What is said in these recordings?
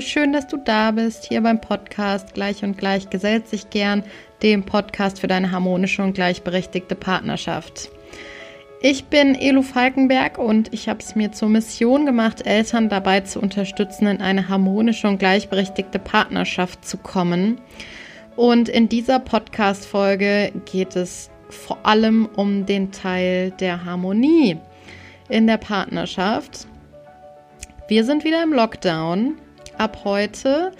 Schön, dass du da bist, hier beim Podcast Gleich und Gleich gesellt sich gern, dem Podcast für deine harmonische und gleichberechtigte Partnerschaft. Ich bin Elu Falkenberg und ich habe es mir zur Mission gemacht, Eltern dabei zu unterstützen, in eine harmonische und gleichberechtigte Partnerschaft zu kommen. Und in dieser Podcast-Folge geht es vor allem um den Teil der Harmonie in der Partnerschaft. Wir sind wieder im Lockdown ab heute.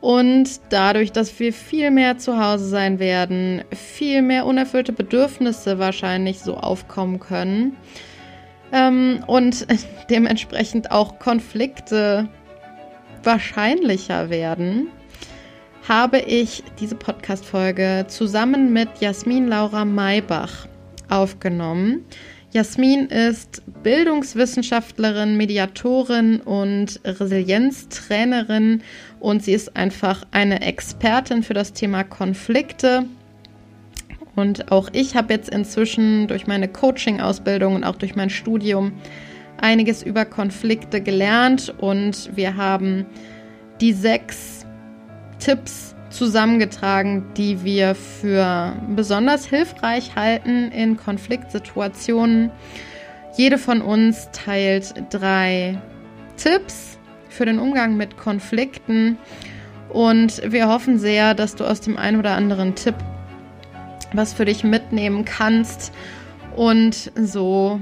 Und dadurch, dass wir viel mehr zu Hause sein werden, viel mehr unerfüllte Bedürfnisse wahrscheinlich so aufkommen können ähm, und dementsprechend auch Konflikte wahrscheinlicher werden, habe ich diese Podcast-Folge zusammen mit Jasmin Laura Maybach aufgenommen. Jasmin ist Bildungswissenschaftlerin, Mediatorin und Resilienztrainerin und sie ist einfach eine Expertin für das Thema Konflikte. Und auch ich habe jetzt inzwischen durch meine Coaching-Ausbildung und auch durch mein Studium einiges über Konflikte gelernt und wir haben die sechs Tipps zusammengetragen, die wir für besonders hilfreich halten in Konfliktsituationen. Jede von uns teilt drei Tipps für den Umgang mit Konflikten und wir hoffen sehr, dass du aus dem einen oder anderen Tipp was für dich mitnehmen kannst und so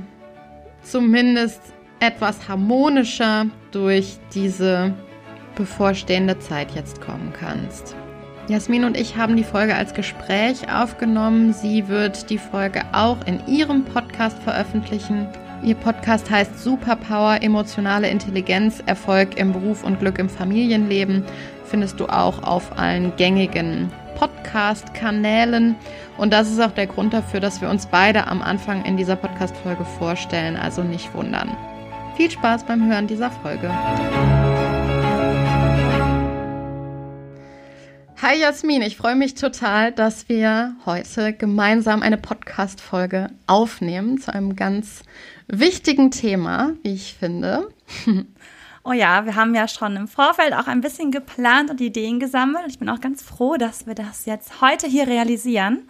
zumindest etwas harmonischer durch diese bevorstehende Zeit jetzt kommen kannst. Jasmin und ich haben die Folge als Gespräch aufgenommen. Sie wird die Folge auch in ihrem Podcast veröffentlichen. Ihr Podcast heißt Superpower, emotionale Intelligenz, Erfolg im Beruf und Glück im Familienleben. Findest du auch auf allen gängigen Podcast-Kanälen. Und das ist auch der Grund dafür, dass wir uns beide am Anfang in dieser Podcast-Folge vorstellen. Also nicht wundern. Viel Spaß beim Hören dieser Folge. Hi Jasmin, ich freue mich total, dass wir heute gemeinsam eine Podcast-Folge aufnehmen zu einem ganz wichtigen Thema, wie ich finde. Oh ja, wir haben ja schon im Vorfeld auch ein bisschen geplant und Ideen gesammelt. Ich bin auch ganz froh, dass wir das jetzt heute hier realisieren.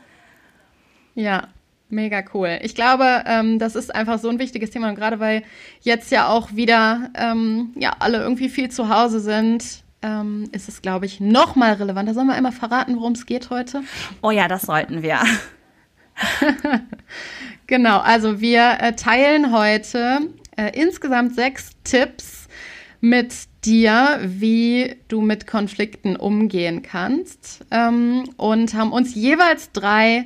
Ja, mega cool. Ich glaube, ähm, das ist einfach so ein wichtiges Thema und gerade weil jetzt ja auch wieder ähm, ja alle irgendwie viel zu Hause sind, ähm, ist es, glaube ich, noch mal relevanter. Sollen wir einmal verraten, worum es geht heute? Oh ja, das sollten wir. genau, also wir äh, teilen heute äh, insgesamt sechs Tipps mit dir, wie du mit Konflikten umgehen kannst ähm, und haben uns jeweils drei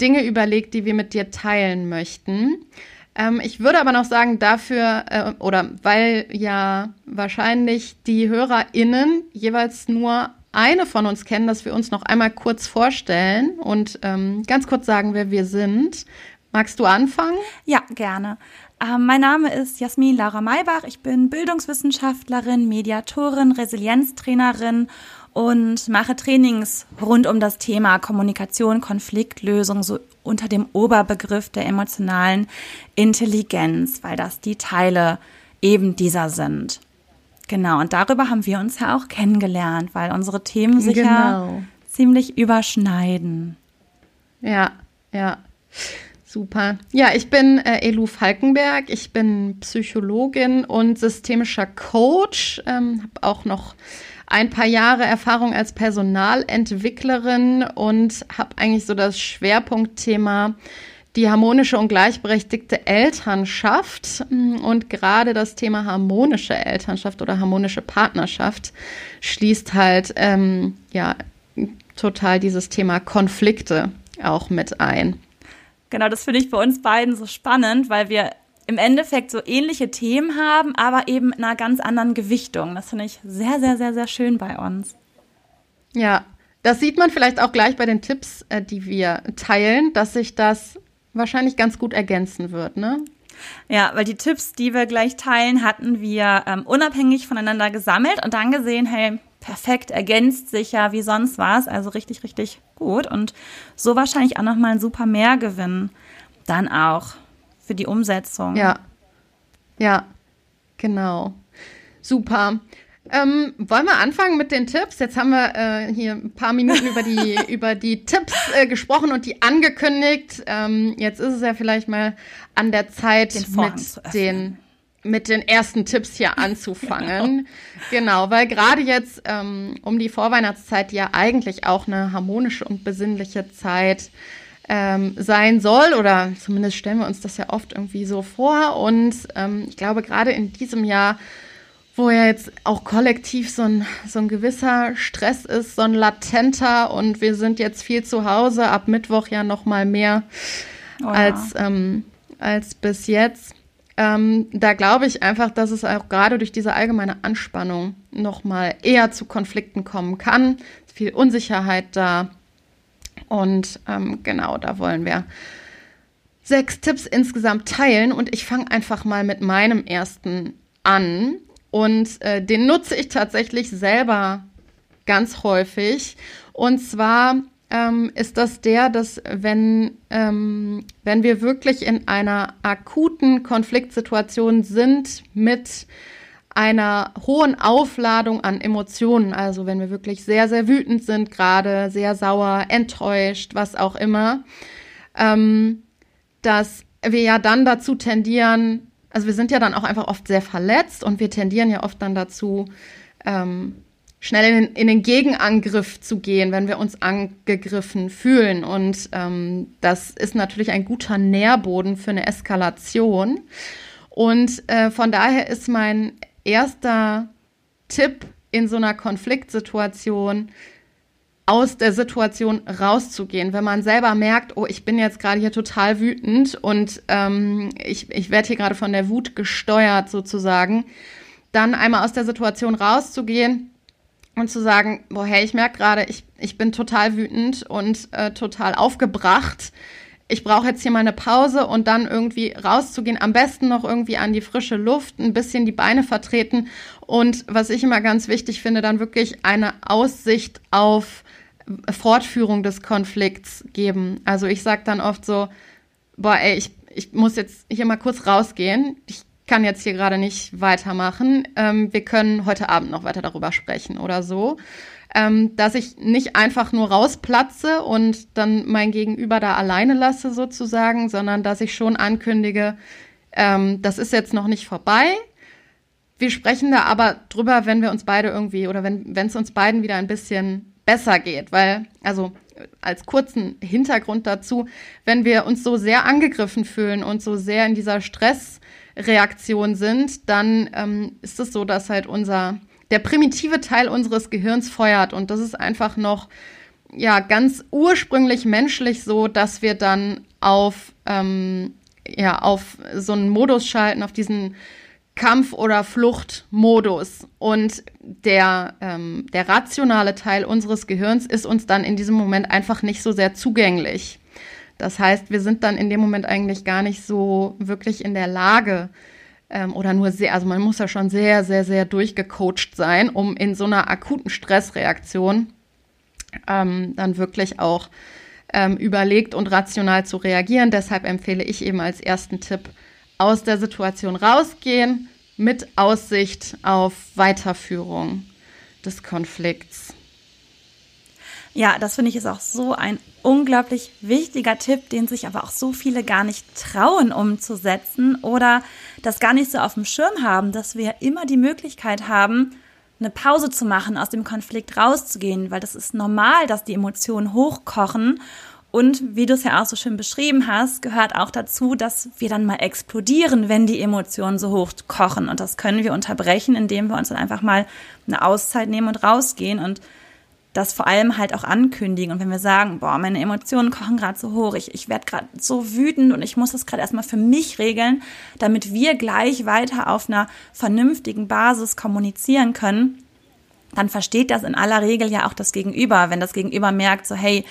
Dinge überlegt, die wir mit dir teilen möchten. Ähm, ich würde aber noch sagen, dafür, äh, oder weil ja wahrscheinlich die HörerInnen jeweils nur eine von uns kennen, dass wir uns noch einmal kurz vorstellen und ähm, ganz kurz sagen, wer wir sind. Magst du anfangen? Ja, gerne. Ähm, mein Name ist Jasmin Laura Maybach. Ich bin Bildungswissenschaftlerin, Mediatorin, Resilienztrainerin und mache Trainings rund um das Thema Kommunikation, Konfliktlösung, so unter dem Oberbegriff der emotionalen Intelligenz, weil das die Teile eben dieser sind. Genau, und darüber haben wir uns ja auch kennengelernt, weil unsere Themen sich genau. ja ziemlich überschneiden. Ja, ja. Super. Ja, ich bin äh, Elu Falkenberg. Ich bin Psychologin und systemischer Coach. Ähm, habe auch noch ein paar Jahre Erfahrung als Personalentwicklerin und habe eigentlich so das Schwerpunktthema die harmonische und gleichberechtigte Elternschaft und gerade das Thema harmonische Elternschaft oder harmonische Partnerschaft schließt halt ähm, ja total dieses Thema Konflikte auch mit ein. Genau, das finde ich bei uns beiden so spannend, weil wir im Endeffekt so ähnliche Themen haben, aber eben in einer ganz anderen Gewichtung. Das finde ich sehr, sehr, sehr, sehr schön bei uns. Ja, das sieht man vielleicht auch gleich bei den Tipps, äh, die wir teilen, dass sich das wahrscheinlich ganz gut ergänzen wird, ne? Ja, weil die Tipps, die wir gleich teilen, hatten wir ähm, unabhängig voneinander gesammelt und dann gesehen, hey, perfekt, ergänzt sich ja wie sonst was, also richtig, richtig gut und so wahrscheinlich auch nochmal ein super Mehrgewinn dann auch für die Umsetzung. Ja, ja, genau. Super. Ähm, wollen wir anfangen mit den Tipps? Jetzt haben wir äh, hier ein paar Minuten über die, über die Tipps äh, gesprochen und die angekündigt. Ähm, jetzt ist es ja vielleicht mal an der Zeit, Den mit den mit den ersten Tipps hier anzufangen. genau. genau, weil gerade jetzt ähm, um die Vorweihnachtszeit, die ja eigentlich auch eine harmonische und besinnliche Zeit ähm, sein soll, oder zumindest stellen wir uns das ja oft irgendwie so vor. Und ähm, ich glaube, gerade in diesem Jahr wo ja jetzt auch kollektiv so ein, so ein gewisser Stress ist, so ein latenter und wir sind jetzt viel zu Hause, ab Mittwoch ja noch mal mehr oh ja. als, ähm, als bis jetzt. Ähm, da glaube ich einfach, dass es auch gerade durch diese allgemeine Anspannung noch mal eher zu Konflikten kommen kann. Es ist viel Unsicherheit da und ähm, genau, da wollen wir sechs Tipps insgesamt teilen und ich fange einfach mal mit meinem ersten an. Und äh, den nutze ich tatsächlich selber ganz häufig. Und zwar ähm, ist das der, dass wenn, ähm, wenn wir wirklich in einer akuten Konfliktsituation sind mit einer hohen Aufladung an Emotionen, also wenn wir wirklich sehr, sehr wütend sind, gerade sehr sauer, enttäuscht, was auch immer, ähm, dass wir ja dann dazu tendieren, also wir sind ja dann auch einfach oft sehr verletzt und wir tendieren ja oft dann dazu, ähm, schnell in, in, den Gegenangriff zu gehen, wenn wir uns angegriffen fühlen. Und ähm, das ist natürlich ein guter Nährboden für eine Eskalation. Und äh, von daher ist mein erster Tipp in so einer Konfliktsituation, aus der Situation rauszugehen. Wenn man selber merkt, oh, ich bin jetzt gerade hier total wütend und ähm, ich, ich werde hier gerade von der Wut gesteuert sozusagen, dann einmal aus der Situation rauszugehen und zu sagen, boah, hey, ich merke gerade, ich, ich bin total wütend und äh, total aufgebracht. Ich brauche jetzt hier mal eine Pause und dann irgendwie rauszugehen, am besten noch irgendwie an die frische Luft, ein bisschen die Beine vertreten und was ich immer ganz wichtig finde, dann wirklich eine Aussicht auf Fortführung des Konflikts geben. Also ich sage dann oft so, boah, ey, ich, ich muss jetzt hier mal kurz rausgehen. Ich kann jetzt hier gerade nicht weitermachen. Ähm, wir können heute Abend noch weiter darüber sprechen oder so. Ähm, dass ich nicht einfach nur rausplatze und dann mein Gegenüber da alleine lasse sozusagen, sondern dass ich schon ankündige, ähm, das ist jetzt noch nicht vorbei. Wir sprechen da aber drüber, wenn wir uns beide irgendwie oder wenn es uns beiden wieder ein bisschen besser geht, weil, also als kurzen Hintergrund dazu, wenn wir uns so sehr angegriffen fühlen und so sehr in dieser Stressreaktion sind, dann ähm, ist es so, dass halt unser, der primitive Teil unseres Gehirns feuert und das ist einfach noch, ja, ganz ursprünglich menschlich so, dass wir dann auf, ähm, ja, auf so einen Modus schalten, auf diesen Kampf- oder Fluchtmodus. Und der, ähm, der rationale Teil unseres Gehirns ist uns dann in diesem Moment einfach nicht so sehr zugänglich. Das heißt, wir sind dann in dem Moment eigentlich gar nicht so wirklich in der Lage, ähm, oder nur sehr, also man muss ja schon sehr, sehr, sehr durchgecoacht sein, um in so einer akuten Stressreaktion ähm, dann wirklich auch ähm, überlegt und rational zu reagieren. Deshalb empfehle ich eben als ersten Tipp, aus der Situation rausgehen mit Aussicht auf Weiterführung des Konflikts. Ja, das finde ich ist auch so ein unglaublich wichtiger Tipp, den sich aber auch so viele gar nicht trauen umzusetzen oder das gar nicht so auf dem Schirm haben, dass wir immer die Möglichkeit haben, eine Pause zu machen, aus dem Konflikt rauszugehen, weil das ist normal, dass die Emotionen hochkochen und wie du es ja auch so schön beschrieben hast, gehört auch dazu, dass wir dann mal explodieren, wenn die Emotionen so hoch kochen. Und das können wir unterbrechen, indem wir uns dann einfach mal eine Auszeit nehmen und rausgehen und das vor allem halt auch ankündigen. Und wenn wir sagen, boah, meine Emotionen kochen gerade so hoch, ich, ich werde gerade so wütend und ich muss das gerade erstmal für mich regeln, damit wir gleich weiter auf einer vernünftigen Basis kommunizieren können, dann versteht das in aller Regel ja auch das Gegenüber. Wenn das Gegenüber merkt, so hey,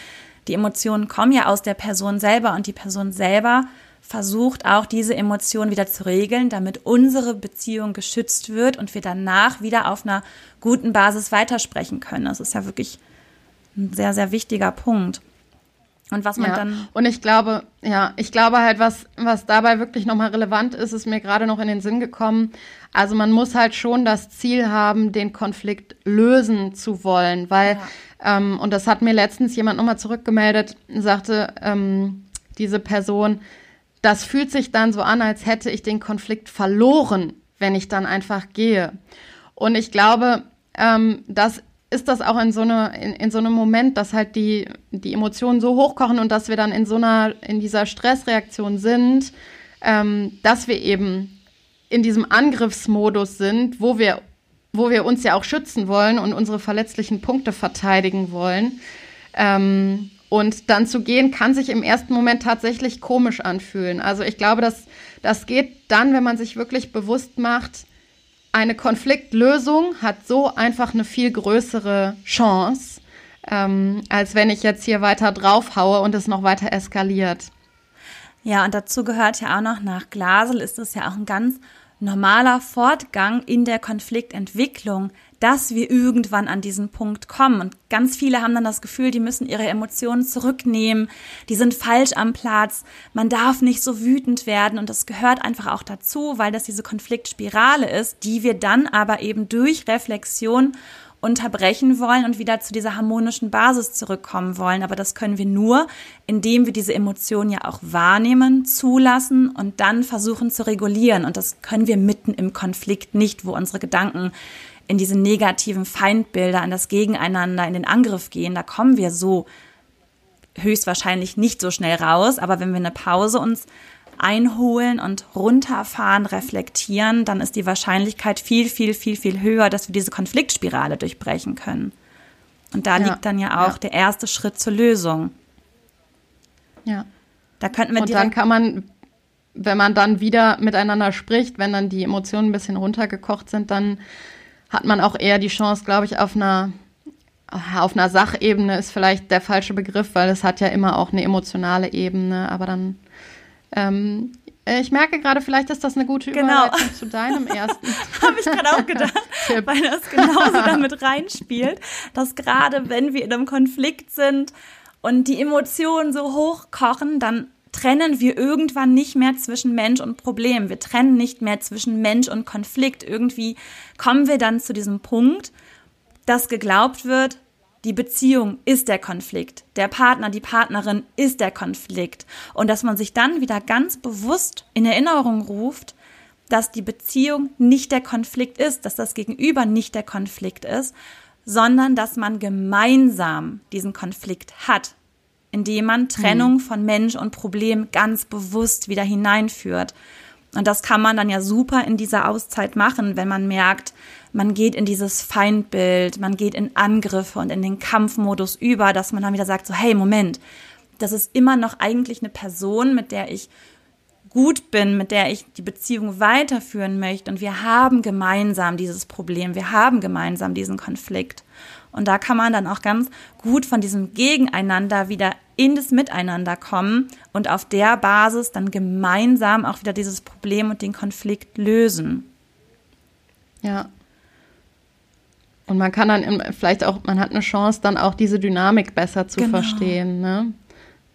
die Emotionen kommen ja aus der Person selber und die Person selber versucht auch diese Emotionen wieder zu regeln, damit unsere Beziehung geschützt wird und wir danach wieder auf einer guten Basis weitersprechen können. Das ist ja wirklich ein sehr, sehr wichtiger Punkt. Und was man ja. dann. Und ich glaube, ja, ich glaube halt, was, was dabei wirklich nochmal relevant ist, ist mir gerade noch in den Sinn gekommen. Also man muss halt schon das Ziel haben, den Konflikt lösen zu wollen, weil, ja. ähm, und das hat mir letztens jemand nochmal zurückgemeldet, sagte ähm, diese Person, das fühlt sich dann so an, als hätte ich den Konflikt verloren, wenn ich dann einfach gehe. Und ich glaube, ähm, das ist das auch in so, eine, in, in so einem Moment, dass halt die, die Emotionen so hochkochen und dass wir dann in so einer, in dieser Stressreaktion sind, ähm, dass wir eben in diesem Angriffsmodus sind, wo wir, wo wir uns ja auch schützen wollen und unsere verletzlichen Punkte verteidigen wollen. Ähm, und dann zu gehen, kann sich im ersten Moment tatsächlich komisch anfühlen. Also ich glaube, dass das geht dann, wenn man sich wirklich bewusst macht, eine Konfliktlösung hat so einfach eine viel größere Chance, ähm, als wenn ich jetzt hier weiter draufhaue und es noch weiter eskaliert. Ja, und dazu gehört ja auch noch nach Glasel ist es ja auch ein ganz normaler Fortgang in der Konfliktentwicklung, dass wir irgendwann an diesen Punkt kommen. Und ganz viele haben dann das Gefühl, die müssen ihre Emotionen zurücknehmen, die sind falsch am Platz, man darf nicht so wütend werden. Und das gehört einfach auch dazu, weil das diese Konfliktspirale ist, die wir dann aber eben durch Reflexion unterbrechen wollen und wieder zu dieser harmonischen Basis zurückkommen wollen. Aber das können wir nur, indem wir diese Emotionen ja auch wahrnehmen, zulassen und dann versuchen zu regulieren. Und das können wir mitten im Konflikt nicht, wo unsere Gedanken in diese negativen Feindbilder, an das Gegeneinander, in den Angriff gehen, da kommen wir so höchstwahrscheinlich nicht so schnell raus. Aber wenn wir eine Pause uns einholen und runterfahren, reflektieren, dann ist die Wahrscheinlichkeit viel, viel, viel, viel höher, dass wir diese Konfliktspirale durchbrechen können. Und da ja, liegt dann ja auch ja. der erste Schritt zur Lösung. Ja. Da könnten wir Und dann kann man, wenn man dann wieder miteinander spricht, wenn dann die Emotionen ein bisschen runtergekocht sind, dann hat man auch eher die Chance, glaube ich, auf einer auf einer Sachebene ist vielleicht der falsche Begriff, weil es hat ja immer auch eine emotionale Ebene, aber dann ähm, ich merke gerade, vielleicht ist das eine gute genau. Überleitung genau. zu deinem ersten. Habe ich gerade auch gedacht, weil das genauso damit reinspielt, dass gerade wenn wir in einem Konflikt sind und die Emotionen so hochkochen, dann trennen wir irgendwann nicht mehr zwischen Mensch und Problem. Wir trennen nicht mehr zwischen Mensch und Konflikt. Irgendwie kommen wir dann zu diesem Punkt, dass geglaubt wird, die Beziehung ist der Konflikt, der Partner, die Partnerin ist der Konflikt. Und dass man sich dann wieder ganz bewusst in Erinnerung ruft, dass die Beziehung nicht der Konflikt ist, dass das Gegenüber nicht der Konflikt ist, sondern dass man gemeinsam diesen Konflikt hat indem man Trennung mhm. von Mensch und Problem ganz bewusst wieder hineinführt. Und das kann man dann ja super in dieser Auszeit machen, wenn man merkt, man geht in dieses Feindbild, man geht in Angriffe und in den Kampfmodus über, dass man dann wieder sagt, so, hey, Moment, das ist immer noch eigentlich eine Person, mit der ich gut bin, mit der ich die Beziehung weiterführen möchte. Und wir haben gemeinsam dieses Problem, wir haben gemeinsam diesen Konflikt. Und da kann man dann auch ganz gut von diesem Gegeneinander wieder in das Miteinander kommen und auf der Basis dann gemeinsam auch wieder dieses Problem und den Konflikt lösen. Ja. Und man kann dann vielleicht auch, man hat eine Chance, dann auch diese Dynamik besser zu genau. verstehen, ne?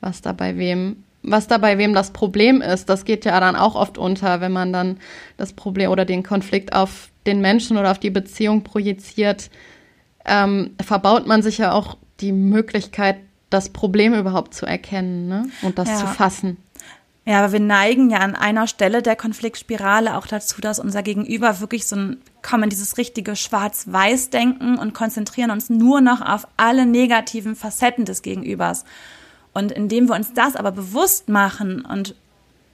Was da bei wem, was da bei wem das Problem ist. Das geht ja dann auch oft unter, wenn man dann das Problem oder den Konflikt auf den Menschen oder auf die Beziehung projiziert, ähm, verbaut man sich ja auch die Möglichkeit, das Problem überhaupt zu erkennen ne? und das ja. zu fassen. Ja, aber wir neigen ja an einer Stelle der Konfliktspirale auch dazu, dass unser Gegenüber wirklich so ein, kommen dieses richtige Schwarz-Weiß-Denken und konzentrieren uns nur noch auf alle negativen Facetten des Gegenübers. Und indem wir uns das aber bewusst machen und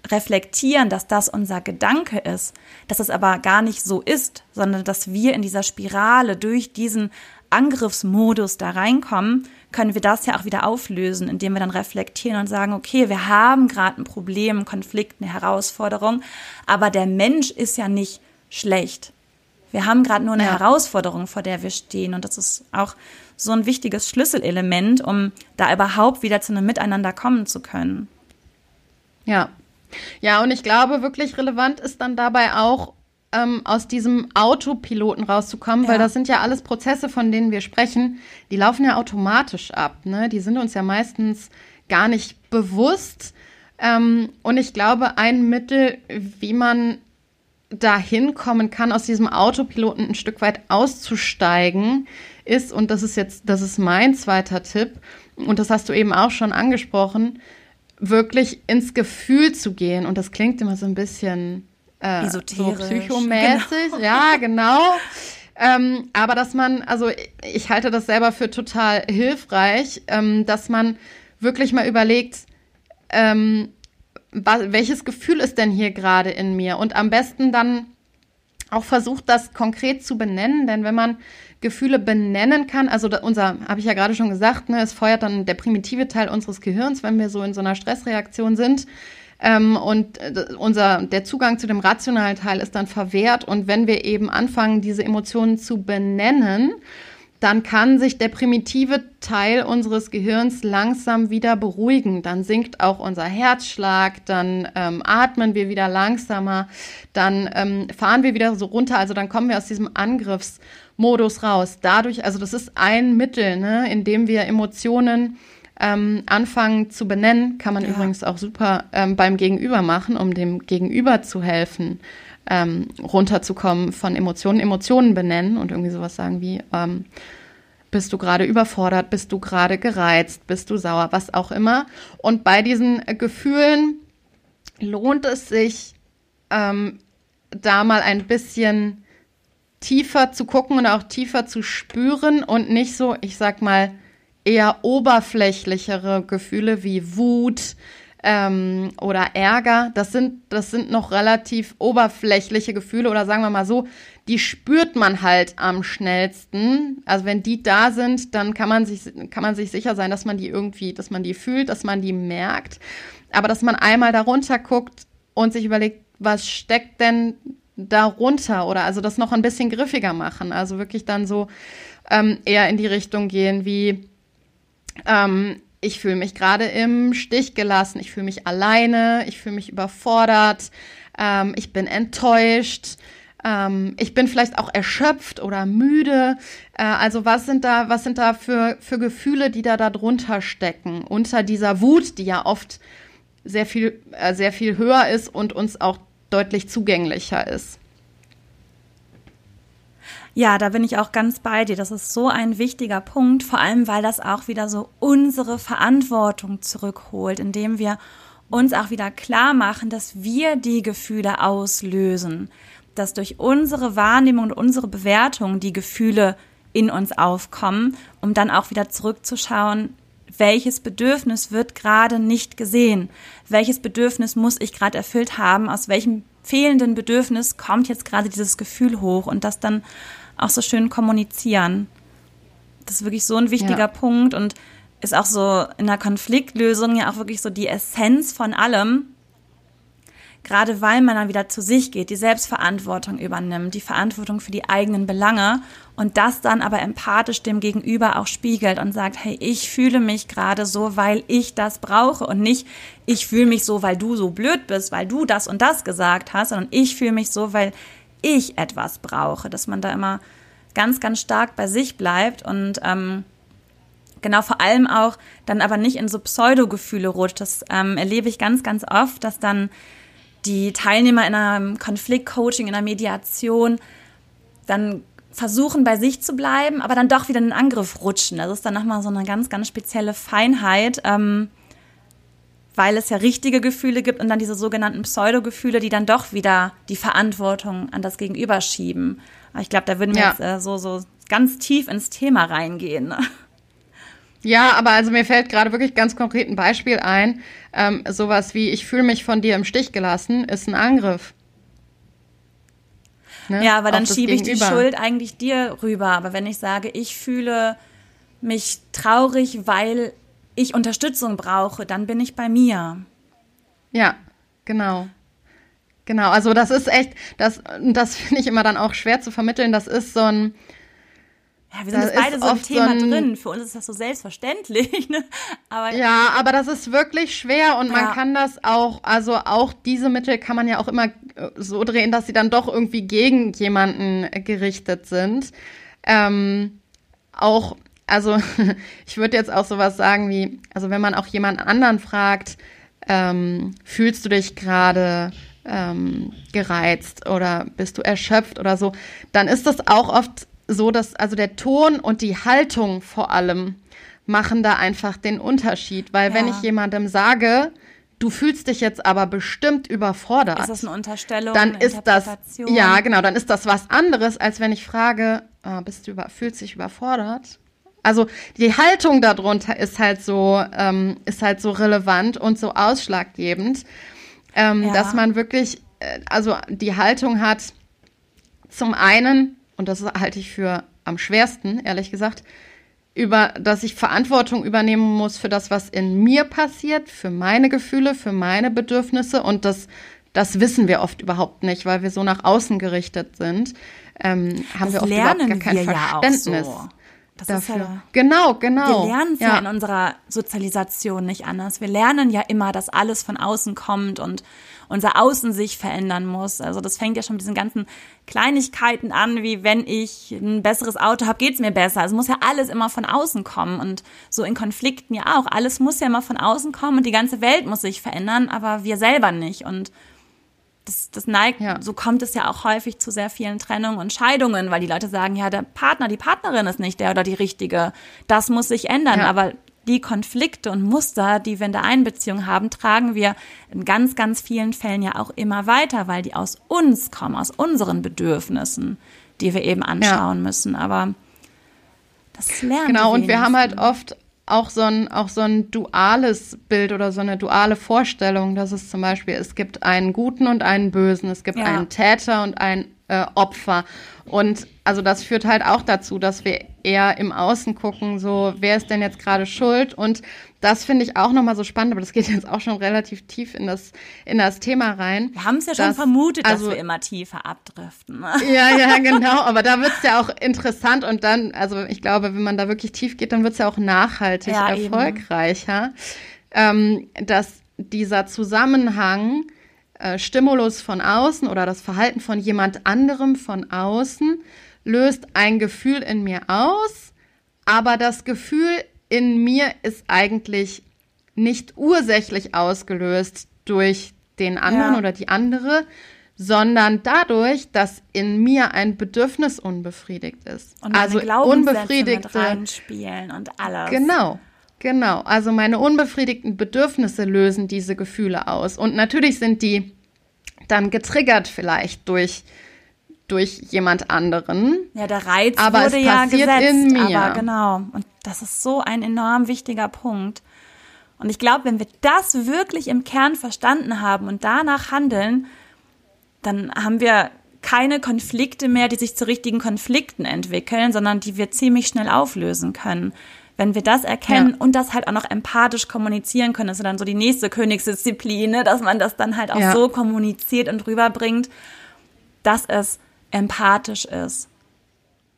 reflektieren, dass das unser Gedanke ist, dass es aber gar nicht so ist, sondern dass wir in dieser Spirale durch diesen Angriffsmodus da reinkommen, können wir das ja auch wieder auflösen, indem wir dann reflektieren und sagen, okay, wir haben gerade ein Problem, einen Konflikt, eine Herausforderung, aber der Mensch ist ja nicht schlecht. Wir haben gerade nur eine ja. Herausforderung, vor der wir stehen. Und das ist auch so ein wichtiges Schlüsselelement, um da überhaupt wieder zu einem Miteinander kommen zu können. Ja. Ja, und ich glaube, wirklich relevant ist dann dabei auch, ähm, aus diesem Autopiloten rauszukommen, ja. weil das sind ja alles Prozesse, von denen wir sprechen, die laufen ja automatisch ab. Ne? Die sind uns ja meistens gar nicht bewusst. Ähm, und ich glaube, ein Mittel, wie man da hinkommen kann, aus diesem Autopiloten ein Stück weit auszusteigen, ist, und das ist jetzt, das ist mein zweiter Tipp, und das hast du eben auch schon angesprochen, wirklich ins Gefühl zu gehen. Und das klingt immer so ein bisschen äh, so psychomäßig. Genau. Ja, genau. ähm, aber dass man, also ich halte das selber für total hilfreich, ähm, dass man wirklich mal überlegt, ähm, welches Gefühl ist denn hier gerade in mir? Und am besten dann auch versucht, das konkret zu benennen, denn wenn man Gefühle benennen kann, also unser, habe ich ja gerade schon gesagt, ne, es feuert dann der primitive Teil unseres Gehirns, wenn wir so in so einer Stressreaktion sind. Ähm, und äh, unser, der Zugang zu dem rationalen Teil ist dann verwehrt. Und wenn wir eben anfangen, diese Emotionen zu benennen, dann kann sich der primitive Teil unseres Gehirns langsam wieder beruhigen. Dann sinkt auch unser Herzschlag, dann ähm, atmen wir wieder langsamer, dann ähm, fahren wir wieder so runter. Also dann kommen wir aus diesem Angriffsmodus raus. Dadurch, also das ist ein Mittel, ne, in dem wir Emotionen ähm, anfangen zu benennen, kann man ja. übrigens auch super ähm, beim Gegenüber machen, um dem Gegenüber zu helfen, ähm, runterzukommen von Emotionen, Emotionen benennen und irgendwie sowas sagen wie, ähm, bist du gerade überfordert, bist du gerade gereizt, bist du sauer, was auch immer. Und bei diesen Gefühlen lohnt es sich, ähm, da mal ein bisschen tiefer zu gucken und auch tiefer zu spüren und nicht so, ich sag mal, eher oberflächlichere Gefühle wie Wut, ähm, oder Ärger, das sind, das sind noch relativ oberflächliche Gefühle oder sagen wir mal so, die spürt man halt am schnellsten. Also wenn die da sind, dann kann man sich, kann man sich sicher sein, dass man die irgendwie, dass man die fühlt, dass man die merkt. Aber dass man einmal darunter guckt und sich überlegt, was steckt denn darunter oder also das noch ein bisschen griffiger machen. Also wirklich dann so ähm, eher in die Richtung gehen wie, ähm, ich fühle mich gerade im Stich gelassen, ich fühle mich alleine, ich fühle mich überfordert, ähm, ich bin enttäuscht, ähm, ich bin vielleicht auch erschöpft oder müde. Äh, also was sind da, was sind da für, für Gefühle, die da darunter stecken, unter dieser Wut, die ja oft sehr viel, äh, sehr viel höher ist und uns auch deutlich zugänglicher ist. Ja, da bin ich auch ganz bei dir. Das ist so ein wichtiger Punkt, vor allem weil das auch wieder so unsere Verantwortung zurückholt, indem wir uns auch wieder klar machen, dass wir die Gefühle auslösen, dass durch unsere Wahrnehmung und unsere Bewertung die Gefühle in uns aufkommen, um dann auch wieder zurückzuschauen, welches Bedürfnis wird gerade nicht gesehen, welches Bedürfnis muss ich gerade erfüllt haben, aus welchem fehlenden Bedürfnis kommt jetzt gerade dieses Gefühl hoch? Und das dann auch so schön kommunizieren. Das ist wirklich so ein wichtiger ja. Punkt und ist auch so in der Konfliktlösung ja auch wirklich so die Essenz von allem. Gerade weil man dann wieder zu sich geht, die Selbstverantwortung übernimmt, die Verantwortung für die eigenen Belange und das dann aber empathisch dem Gegenüber auch spiegelt und sagt, hey, ich fühle mich gerade so, weil ich das brauche und nicht, ich fühle mich so, weil du so blöd bist, weil du das und das gesagt hast, sondern ich fühle mich so, weil ich etwas brauche, dass man da immer ganz, ganz stark bei sich bleibt und ähm, genau vor allem auch dann aber nicht in so Pseudo-Gefühle rutscht. Das ähm, erlebe ich ganz, ganz oft, dass dann die Teilnehmer in einem Konfliktcoaching, in einer Mediation dann versuchen, bei sich zu bleiben, aber dann doch wieder in den Angriff rutschen. Das ist dann nochmal so eine ganz, ganz spezielle Feinheit. Ähm, weil es ja richtige Gefühle gibt und dann diese sogenannten Pseudo-Gefühle, die dann doch wieder die Verantwortung an das Gegenüber schieben. Aber ich glaube, da würden wir ja. jetzt äh, so, so ganz tief ins Thema reingehen. Ne? Ja, aber also mir fällt gerade wirklich ganz konkret ein Beispiel ein. Ähm, sowas wie, ich fühle mich von dir im Stich gelassen, ist ein Angriff. Ne? Ja, aber dann schiebe ich die Schuld eigentlich dir rüber. Aber wenn ich sage, ich fühle mich traurig, weil ich Unterstützung brauche, dann bin ich bei mir. Ja, genau. Genau, also das ist echt, das, das finde ich immer dann auch schwer zu vermitteln. Das ist so ein. Ja, wir sind jetzt beide so im Thema so ein, drin. Für uns ist das so selbstverständlich. Ne? Aber, ja, aber das ist wirklich schwer und ja. man kann das auch, also auch diese Mittel kann man ja auch immer äh, so drehen, dass sie dann doch irgendwie gegen jemanden gerichtet sind. Ähm, auch also ich würde jetzt auch sowas sagen wie, also wenn man auch jemand anderen fragt, ähm, fühlst du dich gerade ähm, gereizt oder bist du erschöpft oder so, dann ist das auch oft so, dass also der Ton und die Haltung vor allem machen da einfach den Unterschied, weil ja. wenn ich jemandem sage, du fühlst dich jetzt aber bestimmt überfordert. Ist das eine Unterstellung? Dann eine ist das ja genau, dann ist das was anderes, als wenn ich frage, ah, bist du über, fühlst dich überfordert? Also die Haltung darunter ist halt so ähm, ist halt so relevant und so ausschlaggebend, ähm, ja. dass man wirklich äh, also die Haltung hat zum einen und das halte ich für am schwersten ehrlich gesagt über, dass ich Verantwortung übernehmen muss für das, was in mir passiert, für meine Gefühle, für meine Bedürfnisse und das, das wissen wir oft überhaupt nicht, weil wir so nach außen gerichtet sind. Ähm, haben das wir oft überhaupt gar kein Verständnis. Ja das dafür. Ja, genau, genau. Wir lernen es ja. ja. in unserer Sozialisation nicht anders. Wir lernen ja immer, dass alles von außen kommt und unser Außen sich verändern muss. Also das fängt ja schon mit diesen ganzen Kleinigkeiten an, wie wenn ich ein besseres Auto habe, geht's mir besser. Also muss ja alles immer von außen kommen und so in Konflikten ja auch. Alles muss ja immer von außen kommen und die ganze Welt muss sich verändern, aber wir selber nicht. Und das, das neigt, ja. so kommt es ja auch häufig zu sehr vielen Trennungen und Scheidungen, weil die Leute sagen, ja, der Partner, die Partnerin ist nicht der oder die richtige. Das muss sich ändern. Ja. Aber die Konflikte und Muster, die wir in der Einbeziehung haben, tragen wir in ganz, ganz vielen Fällen ja auch immer weiter, weil die aus uns kommen, aus unseren Bedürfnissen, die wir eben anschauen ja. müssen. Aber das lernen Genau, und wir haben halt oft auch so ein, auch so ein duales Bild oder so eine duale Vorstellung, dass es zum Beispiel, es gibt einen Guten und einen Bösen, es gibt ja. einen Täter und einen äh, Opfer. Und also das führt halt auch dazu, dass wir eher im Außen gucken, so wer ist denn jetzt gerade schuld? Und das finde ich auch nochmal so spannend, aber das geht jetzt auch schon relativ tief in das, in das Thema rein. Wir haben es ja schon vermutet, also, dass wir immer tiefer abdriften. Ne? Ja, ja, genau. Aber da wird es ja auch interessant und dann, also ich glaube, wenn man da wirklich tief geht, dann wird es ja auch nachhaltig ja, erfolgreicher. Ähm, dass dieser Zusammenhang äh, Stimulus von außen oder das Verhalten von jemand anderem von außen löst ein Gefühl in mir aus, aber das Gefühl in mir ist eigentlich nicht ursächlich ausgelöst durch den anderen ja. oder die andere, sondern dadurch, dass in mir ein Bedürfnis unbefriedigt ist. Und also unbefriedigte mit reinspielen und alles. Genau. Genau, also meine unbefriedigten Bedürfnisse lösen diese Gefühle aus. Und natürlich sind die dann getriggert vielleicht durch durch jemand anderen. Ja, der Reiz aber wurde ja gesetzt, in mir. aber genau. Und das ist so ein enorm wichtiger Punkt. Und ich glaube, wenn wir das wirklich im Kern verstanden haben und danach handeln, dann haben wir keine Konflikte mehr, die sich zu richtigen Konflikten entwickeln, sondern die wir ziemlich schnell auflösen können. Wenn wir das erkennen ja. und das halt auch noch empathisch kommunizieren können, das ist dann so die nächste Königsdisziplin, ne, dass man das dann halt auch ja. so kommuniziert und rüberbringt, dass es empathisch ist.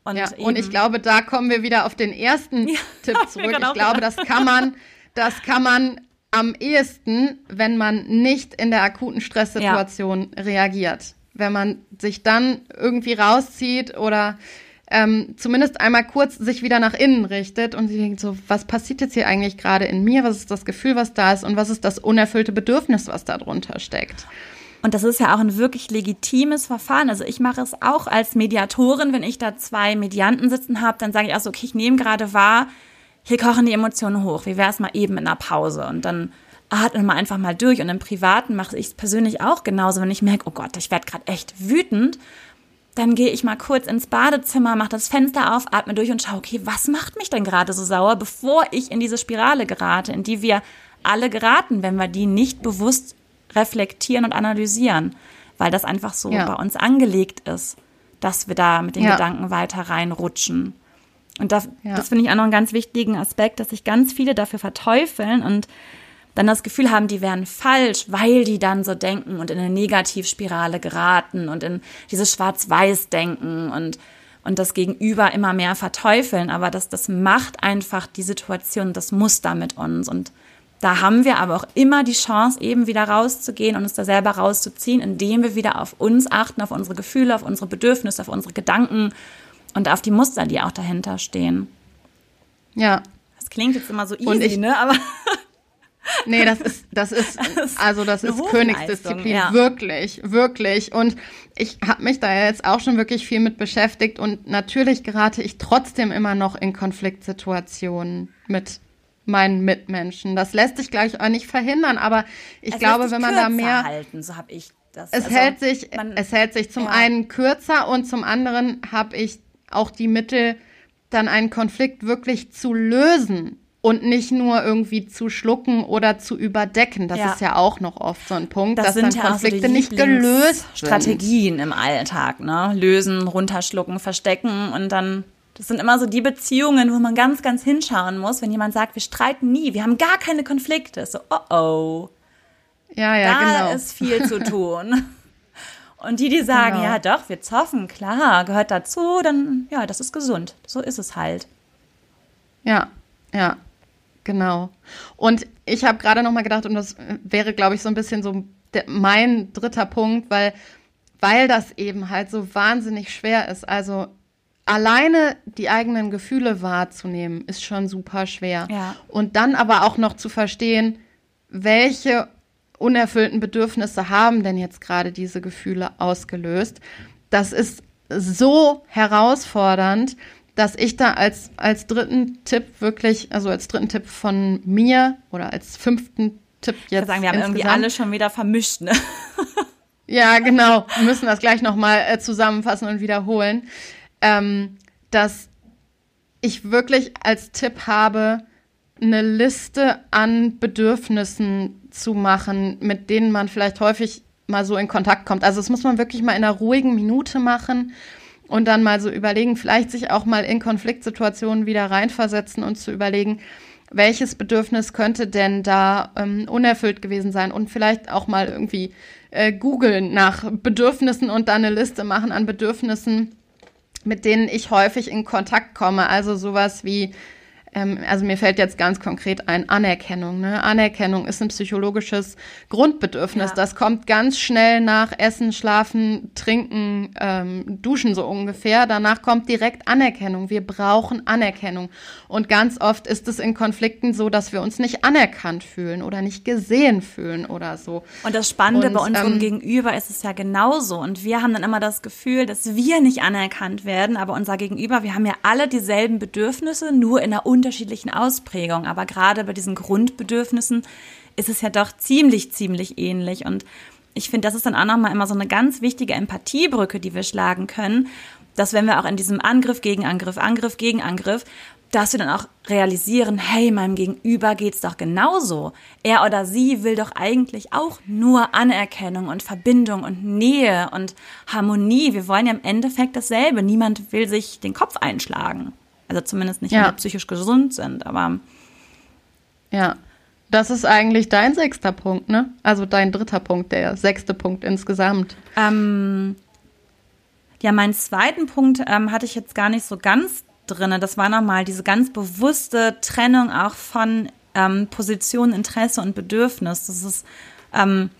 Und, ja, und ich glaube, da kommen wir wieder auf den ersten ja, Tipp zurück. Ich glaube, das kann man, das kann man am ehesten, wenn man nicht in der akuten Stresssituation ja. reagiert. Wenn man sich dann irgendwie rauszieht oder ähm, zumindest einmal kurz sich wieder nach innen richtet und sich denkt so, was passiert jetzt hier eigentlich gerade in mir? Was ist das Gefühl, was da ist und was ist das unerfüllte Bedürfnis, was da drunter steckt? Und das ist ja auch ein wirklich legitimes Verfahren. Also ich mache es auch als Mediatorin, wenn ich da zwei Medianten sitzen habe, dann sage ich auch so, okay, ich nehme gerade wahr, hier kochen die Emotionen hoch. Wie wäre es mal eben in einer Pause? Und dann atmen wir einfach mal durch. Und im Privaten mache ich es persönlich auch genauso. Wenn ich merke, oh Gott, ich werde gerade echt wütend, dann gehe ich mal kurz ins Badezimmer, mache das Fenster auf, atme durch und schaue, okay, was macht mich denn gerade so sauer, bevor ich in diese Spirale gerate, in die wir alle geraten, wenn wir die nicht bewusst reflektieren und analysieren, weil das einfach so ja. bei uns angelegt ist, dass wir da mit den ja. Gedanken weiter reinrutschen. Und das, ja. das finde ich auch noch einen ganz wichtigen Aspekt, dass sich ganz viele dafür verteufeln und dann das Gefühl haben, die wären falsch, weil die dann so denken und in eine Negativspirale geraten und in dieses Schwarz-Weiß-Denken und, und das Gegenüber immer mehr verteufeln. Aber das, das macht einfach die Situation, das Muster mit uns. Und da haben wir aber auch immer die Chance, eben wieder rauszugehen und uns da selber rauszuziehen, indem wir wieder auf uns achten, auf unsere Gefühle, auf unsere Bedürfnisse, auf unsere Gedanken und auf die Muster, die auch dahinter stehen. Ja. Das klingt jetzt immer so easy, ich, ne? Aber Nee, das ist, das ist, also das ist Königsdisziplin, ja. wirklich, wirklich. Und ich habe mich da jetzt auch schon wirklich viel mit beschäftigt und natürlich gerate ich trotzdem immer noch in Konfliktsituationen mit meinen Mitmenschen. Das lässt sich gleich auch nicht verhindern, aber ich es glaube, wenn man da mehr halten, so habe ich das. Es also, hält sich, man, es hält sich zum ja. einen kürzer und zum anderen habe ich auch die Mittel, dann einen Konflikt wirklich zu lösen und nicht nur irgendwie zu schlucken oder zu überdecken. Das ja. ist ja auch noch oft so ein Punkt, das dass dann ja Konflikte so nicht gelöst sind. Strategien im Alltag, ne? Lösen, runterschlucken, verstecken und dann das sind immer so die Beziehungen, wo man ganz, ganz hinschauen muss, wenn jemand sagt, wir streiten nie, wir haben gar keine Konflikte. So, oh oh. Ja, ja, da genau. Da ist viel zu tun. Und die, die sagen, genau. ja doch, wir zoffen, klar, gehört dazu, dann, ja, das ist gesund. So ist es halt. Ja, ja. Genau. Und ich habe gerade noch mal gedacht, und das wäre, glaube ich, so ein bisschen so mein dritter Punkt, weil, weil das eben halt so wahnsinnig schwer ist. Also alleine die eigenen Gefühle wahrzunehmen, ist schon super schwer. Ja. Und dann aber auch noch zu verstehen, welche unerfüllten Bedürfnisse haben denn jetzt gerade diese Gefühle ausgelöst. Das ist so herausfordernd, dass ich da als, als dritten Tipp wirklich, also als dritten Tipp von mir oder als fünften Tipp jetzt. Ich sagen, wir haben irgendwie alle schon wieder vermischt, ne? ja, genau. Wir müssen das gleich nochmal äh, zusammenfassen und wiederholen. Ähm, dass ich wirklich als Tipp habe, eine Liste an Bedürfnissen zu machen, mit denen man vielleicht häufig mal so in Kontakt kommt. Also das muss man wirklich mal in einer ruhigen Minute machen und dann mal so überlegen, vielleicht sich auch mal in Konfliktsituationen wieder reinversetzen und zu überlegen, welches Bedürfnis könnte denn da ähm, unerfüllt gewesen sein und vielleicht auch mal irgendwie äh, googeln nach Bedürfnissen und dann eine Liste machen an Bedürfnissen, mit denen ich häufig in Kontakt komme. Also sowas wie also mir fällt jetzt ganz konkret ein, Anerkennung. Ne? Anerkennung ist ein psychologisches Grundbedürfnis. Ja. Das kommt ganz schnell nach Essen, Schlafen, Trinken, ähm, Duschen so ungefähr. Danach kommt direkt Anerkennung. Wir brauchen Anerkennung. Und ganz oft ist es in Konflikten so, dass wir uns nicht anerkannt fühlen oder nicht gesehen fühlen oder so. Und das Spannende Und, bei unserem ähm, Gegenüber ist es ja genauso. Und wir haben dann immer das Gefühl, dass wir nicht anerkannt werden, aber unser Gegenüber, wir haben ja alle dieselben Bedürfnisse, nur in einer unterschiedlichen Ausprägung. Aber gerade bei diesen Grundbedürfnissen ist es ja doch ziemlich, ziemlich ähnlich. Und ich finde, das ist dann auch nochmal immer so eine ganz wichtige Empathiebrücke, die wir schlagen können, dass wenn wir auch in diesem Angriff gegen Angriff, Angriff gegen Angriff, dass wir dann auch realisieren, hey, meinem Gegenüber geht's doch genauso. Er oder sie will doch eigentlich auch nur Anerkennung und Verbindung und Nähe und Harmonie. Wir wollen ja im Endeffekt dasselbe. Niemand will sich den Kopf einschlagen. Also zumindest nicht, wenn wir psychisch gesund sind, aber. Ja. Das ist eigentlich dein sechster Punkt, ne? Also dein dritter Punkt, der sechste Punkt insgesamt. Ähm, ja, meinen zweiten Punkt ähm, hatte ich jetzt gar nicht so ganz drin. Das war nochmal diese ganz bewusste Trennung auch von ähm, Position, Interesse und Bedürfnis. Das ist ähm,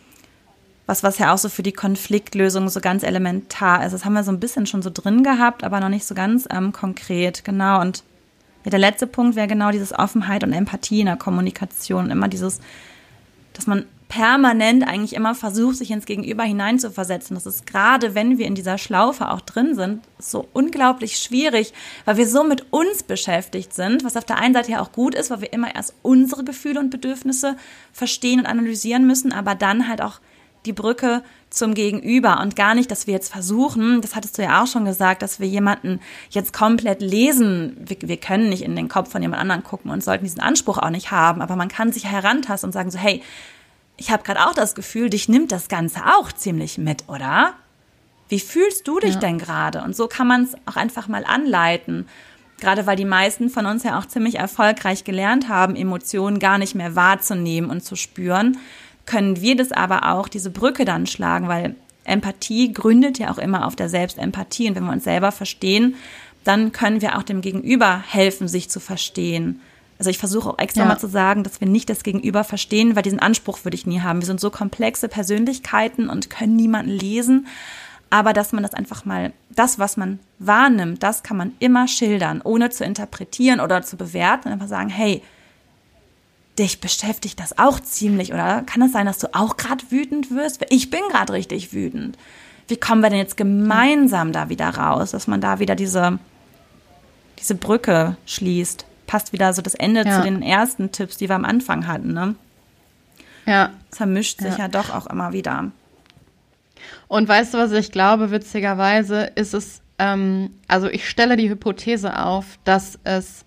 was, was ja auch so für die Konfliktlösung so ganz elementar ist. Das haben wir so ein bisschen schon so drin gehabt, aber noch nicht so ganz ähm, konkret. Genau. Und ja, der letzte Punkt wäre genau dieses Offenheit und Empathie in der Kommunikation. Immer dieses, dass man permanent eigentlich immer versucht, sich ins Gegenüber hineinzuversetzen. Das ist gerade, wenn wir in dieser Schlaufe auch drin sind, so unglaublich schwierig, weil wir so mit uns beschäftigt sind, was auf der einen Seite ja auch gut ist, weil wir immer erst unsere Gefühle und Bedürfnisse verstehen und analysieren müssen, aber dann halt auch die Brücke zum Gegenüber und gar nicht, dass wir jetzt versuchen, das hattest du ja auch schon gesagt, dass wir jemanden jetzt komplett lesen. Wir, wir können nicht in den Kopf von jemand anderem gucken und sollten diesen Anspruch auch nicht haben, aber man kann sich herantasten und sagen so, hey, ich habe gerade auch das Gefühl, dich nimmt das Ganze auch ziemlich mit, oder? Wie fühlst du dich ja. denn gerade? Und so kann man es auch einfach mal anleiten. Gerade weil die meisten von uns ja auch ziemlich erfolgreich gelernt haben, Emotionen gar nicht mehr wahrzunehmen und zu spüren können wir das aber auch, diese Brücke dann schlagen, weil Empathie gründet ja auch immer auf der Selbstempathie. Und wenn wir uns selber verstehen, dann können wir auch dem Gegenüber helfen, sich zu verstehen. Also ich versuche auch extra ja. mal zu sagen, dass wir nicht das Gegenüber verstehen, weil diesen Anspruch würde ich nie haben. Wir sind so komplexe Persönlichkeiten und können niemanden lesen. aber dass man das einfach mal, das, was man wahrnimmt, das kann man immer schildern, ohne zu interpretieren oder zu bewerten. Einfach sagen, hey, dich beschäftigt das auch ziemlich oder kann es sein, dass du auch gerade wütend wirst? Ich bin gerade richtig wütend. Wie kommen wir denn jetzt gemeinsam da wieder raus, dass man da wieder diese, diese Brücke schließt? Passt wieder so das Ende ja. zu den ersten Tipps, die wir am Anfang hatten, ne? Ja. Zermischt sich ja, ja doch auch immer wieder. Und weißt du, was ich glaube, witzigerweise ist es, ähm, also ich stelle die Hypothese auf, dass es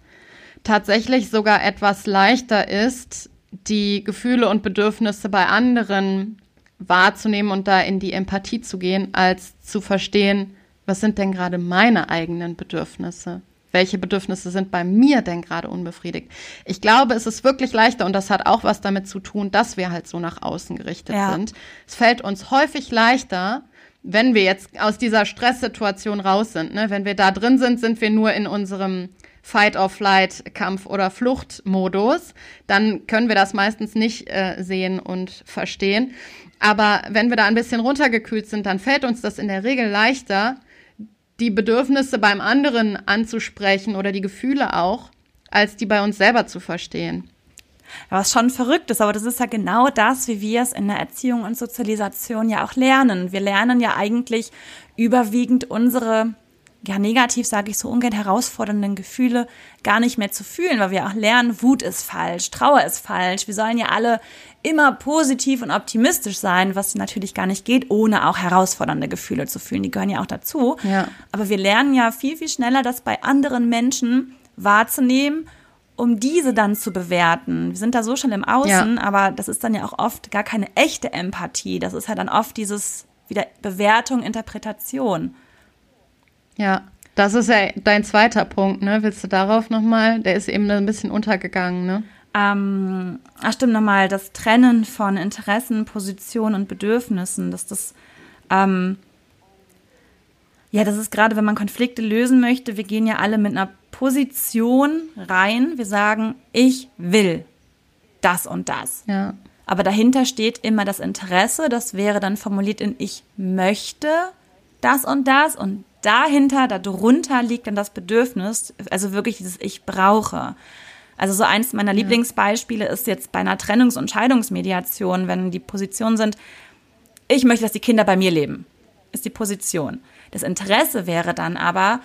tatsächlich sogar etwas leichter ist, die Gefühle und Bedürfnisse bei anderen wahrzunehmen und da in die Empathie zu gehen, als zu verstehen, was sind denn gerade meine eigenen Bedürfnisse? welche Bedürfnisse sind bei mir denn gerade unbefriedigt? Ich glaube, es ist wirklich leichter und das hat auch was damit zu tun, dass wir halt so nach außen gerichtet ja. sind. Es fällt uns häufig leichter, wenn wir jetzt aus dieser Stresssituation raus sind. Ne? Wenn wir da drin sind, sind wir nur in unserem Fight-or-Flight, Kampf- oder Fluchtmodus. Dann können wir das meistens nicht äh, sehen und verstehen. Aber wenn wir da ein bisschen runtergekühlt sind, dann fällt uns das in der Regel leichter, die Bedürfnisse beim anderen anzusprechen oder die Gefühle auch, als die bei uns selber zu verstehen. Was schon verrückt ist, aber das ist ja genau das, wie wir es in der Erziehung und Sozialisation ja auch lernen. Wir lernen ja eigentlich überwiegend unsere ja, negativ sage ich so ungern, herausfordernden Gefühle gar nicht mehr zu fühlen, weil wir auch lernen, Wut ist falsch, Trauer ist falsch. Wir sollen ja alle immer positiv und optimistisch sein, was natürlich gar nicht geht, ohne auch herausfordernde Gefühle zu fühlen. Die gehören ja auch dazu. Ja. Aber wir lernen ja viel, viel schneller, das bei anderen Menschen wahrzunehmen, um diese dann zu bewerten. Wir sind da so schon im Außen, ja. aber das ist dann ja auch oft gar keine echte Empathie. Das ist ja dann oft dieses wieder Bewertung, Interpretation. Ja, das ist ja dein zweiter Punkt, ne? Willst du darauf nochmal? Der ist eben ein bisschen untergegangen, ne? Ähm, ach stimmt nochmal, das Trennen von Interessen, Positionen und Bedürfnissen, dass das, ähm, ja, das ist gerade, wenn man Konflikte lösen möchte, wir gehen ja alle mit einer Position rein. Wir sagen, ich will das und das. Ja. Aber dahinter steht immer das Interesse, das wäre dann formuliert in ich möchte das und das und dahinter, darunter liegt dann das Bedürfnis, also wirklich dieses Ich brauche. Also so eins meiner Lieblingsbeispiele ist jetzt bei einer Trennungs- und Scheidungsmediation, wenn die Positionen sind, ich möchte, dass die Kinder bei mir leben, ist die Position. Das Interesse wäre dann aber,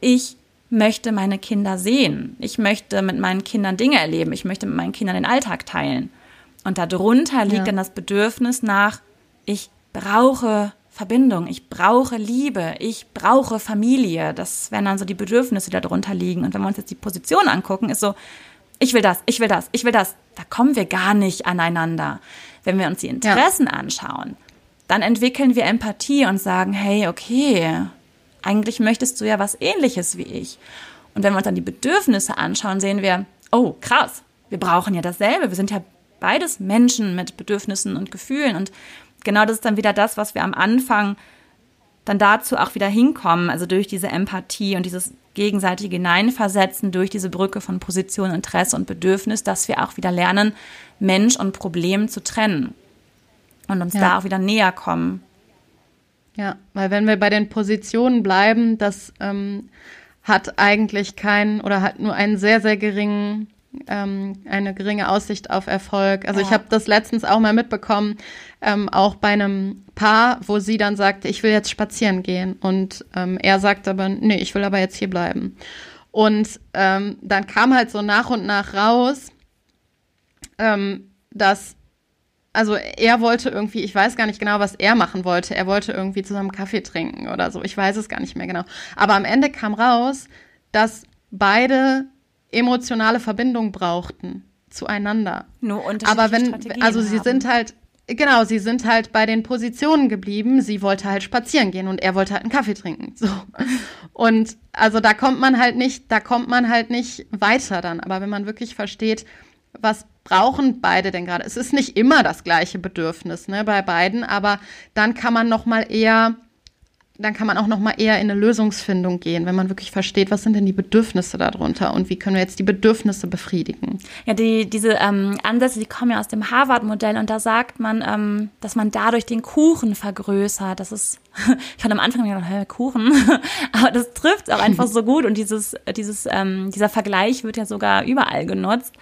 ich möchte meine Kinder sehen. Ich möchte mit meinen Kindern Dinge erleben. Ich möchte mit meinen Kindern den Alltag teilen. Und darunter liegt ja. dann das Bedürfnis nach, ich brauche Verbindung, ich brauche Liebe, ich brauche Familie. Das wären dann so die Bedürfnisse, die darunter liegen. Und wenn wir uns jetzt die Position angucken, ist so, ich will das, ich will das, ich will das. Da kommen wir gar nicht aneinander. Wenn wir uns die Interessen ja. anschauen, dann entwickeln wir Empathie und sagen, hey, okay, eigentlich möchtest du ja was ähnliches wie ich. Und wenn wir uns dann die Bedürfnisse anschauen, sehen wir, oh, krass, wir brauchen ja dasselbe. Wir sind ja beides Menschen mit Bedürfnissen und Gefühlen und genau das ist dann wieder das, was wir am Anfang dann dazu auch wieder hinkommen, also durch diese Empathie und dieses gegenseitige Hineinversetzen, durch diese Brücke von Position, Interesse und Bedürfnis, dass wir auch wieder lernen, Mensch und Problem zu trennen und uns ja. da auch wieder näher kommen. Ja, weil wenn wir bei den Positionen bleiben, das ähm, hat eigentlich keinen oder hat nur einen sehr, sehr geringen ähm, eine geringe Aussicht auf Erfolg. Also ja. ich habe das letztens auch mal mitbekommen, ähm, auch bei einem Paar, wo sie dann sagte, ich will jetzt spazieren gehen. Und ähm, er sagte aber, nee, ich will aber jetzt hier bleiben. Und ähm, dann kam halt so nach und nach raus, ähm, dass also er wollte irgendwie, ich weiß gar nicht genau, was er machen wollte. Er wollte irgendwie zusammen Kaffee trinken oder so. Ich weiß es gar nicht mehr genau. Aber am Ende kam raus, dass beide emotionale Verbindung brauchten zueinander. Nur Aber wenn, also sie haben. sind halt, genau, sie sind halt bei den Positionen geblieben. Sie wollte halt spazieren gehen und er wollte halt einen Kaffee trinken. So. Und also da kommt man halt nicht, da kommt man halt nicht weiter dann. Aber wenn man wirklich versteht, was brauchen beide denn gerade? Es ist nicht immer das gleiche Bedürfnis, ne, bei beiden, aber dann kann man noch mal eher dann kann man auch noch mal eher in eine Lösungsfindung gehen, wenn man wirklich versteht, was sind denn die Bedürfnisse darunter und wie können wir jetzt die Bedürfnisse befriedigen. Ja, die, diese ähm, Ansätze, die kommen ja aus dem Harvard-Modell und da sagt man, ähm, dass man dadurch den Kuchen vergrößert. Das ist, ich fand am Anfang gedacht, hä, Kuchen, aber das trifft auch einfach so gut und dieses, dieses, ähm, dieser Vergleich wird ja sogar überall genutzt,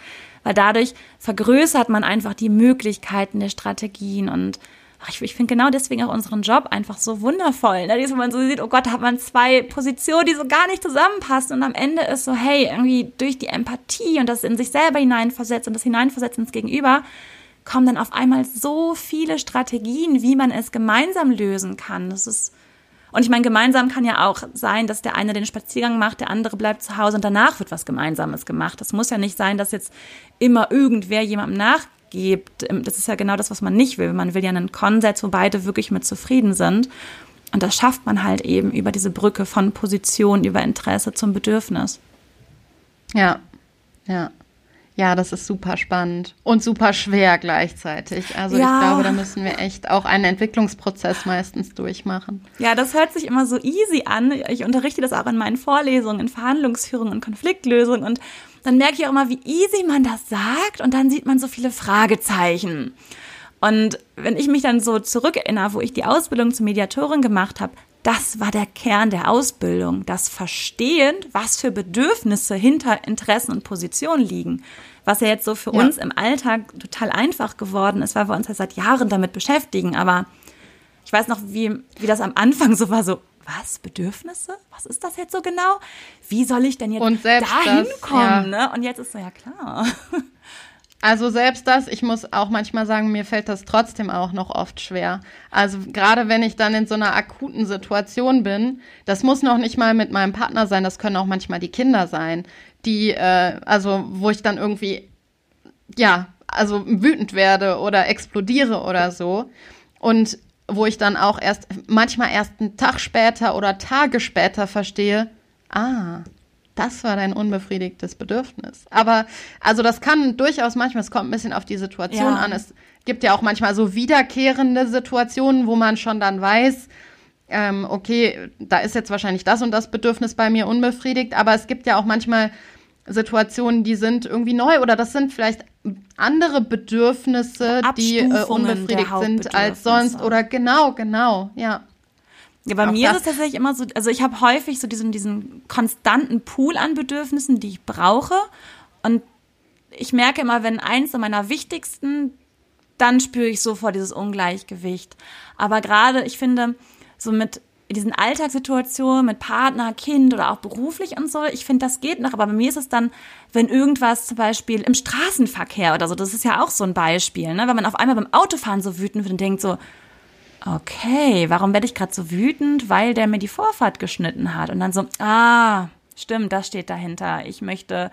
weil dadurch vergrößert man einfach die Möglichkeiten der Strategien und ich, ich finde genau deswegen auch unseren Job einfach so wundervoll. Ne? Wenn man so sieht, oh Gott, da hat man zwei Positionen, die so gar nicht zusammenpassen. Und am Ende ist so, hey, irgendwie durch die Empathie und das in sich selber hineinversetzt und das Hineinversetzen ins Gegenüber, kommen dann auf einmal so viele Strategien, wie man es gemeinsam lösen kann. Das ist, und ich meine, gemeinsam kann ja auch sein, dass der eine den Spaziergang macht, der andere bleibt zu Hause und danach wird was Gemeinsames gemacht. Das muss ja nicht sein, dass jetzt immer irgendwer jemandem nach gibt. Ähm, das ist ja genau das, was man nicht will. Man will ja einen Konsens, wo beide wirklich mit zufrieden sind. Und das schafft man halt eben über diese Brücke von Position über Interesse zum Bedürfnis. Ja, ja. Ja, das ist super spannend und super schwer gleichzeitig. Also ja. ich glaube, da müssen wir echt auch einen Entwicklungsprozess meistens durchmachen. Ja, das hört sich immer so easy an. Ich unterrichte das auch in meinen Vorlesungen, in Verhandlungsführung und Konfliktlösung und dann merke ich auch immer, wie easy man das sagt und dann sieht man so viele Fragezeichen. Und wenn ich mich dann so zurückerinnere, wo ich die Ausbildung zur Mediatorin gemacht habe, das war der Kern der Ausbildung, das Verstehen, was für Bedürfnisse hinter Interessen und Positionen liegen. Was ja jetzt so für ja. uns im Alltag total einfach geworden ist, weil wir uns ja seit Jahren damit beschäftigen. Aber ich weiß noch, wie, wie das am Anfang so war, so, was, Bedürfnisse? Was ist das jetzt so genau? Wie soll ich denn jetzt dahin das, kommen? Ja. Ne? Und jetzt ist so, ja klar. Also selbst das, ich muss auch manchmal sagen, mir fällt das trotzdem auch noch oft schwer. Also gerade wenn ich dann in so einer akuten Situation bin, das muss noch nicht mal mit meinem Partner sein, das können auch manchmal die Kinder sein, die, äh, also wo ich dann irgendwie, ja, also wütend werde oder explodiere oder so. Und wo ich dann auch erst, manchmal erst einen Tag später oder Tage später verstehe, ah, das war dein unbefriedigtes Bedürfnis. Aber also das kann durchaus manchmal, es kommt ein bisschen auf die Situation ja. an. Es gibt ja auch manchmal so wiederkehrende Situationen, wo man schon dann weiß, ähm, okay, da ist jetzt wahrscheinlich das und das Bedürfnis bei mir unbefriedigt. Aber es gibt ja auch manchmal Situationen, die sind irgendwie neu oder das sind vielleicht andere Bedürfnisse, die äh, unbefriedigt sind als sonst oder genau, genau, ja. Ja, bei Auch mir ist es tatsächlich immer so, also ich habe häufig so diesen, diesen konstanten Pool an Bedürfnissen, die ich brauche. Und ich merke immer, wenn eins meiner wichtigsten, dann spüre ich sofort dieses Ungleichgewicht. Aber gerade, ich finde, so mit diesen Alltagssituationen mit Partner, Kind oder auch beruflich und so, ich finde, das geht noch. Aber bei mir ist es dann, wenn irgendwas zum Beispiel im Straßenverkehr oder so, das ist ja auch so ein Beispiel, ne? wenn man auf einmal beim Autofahren so wütend wird und denkt so, okay, warum werde ich gerade so wütend? Weil der mir die Vorfahrt geschnitten hat. Und dann so, ah, stimmt, das steht dahinter. Ich möchte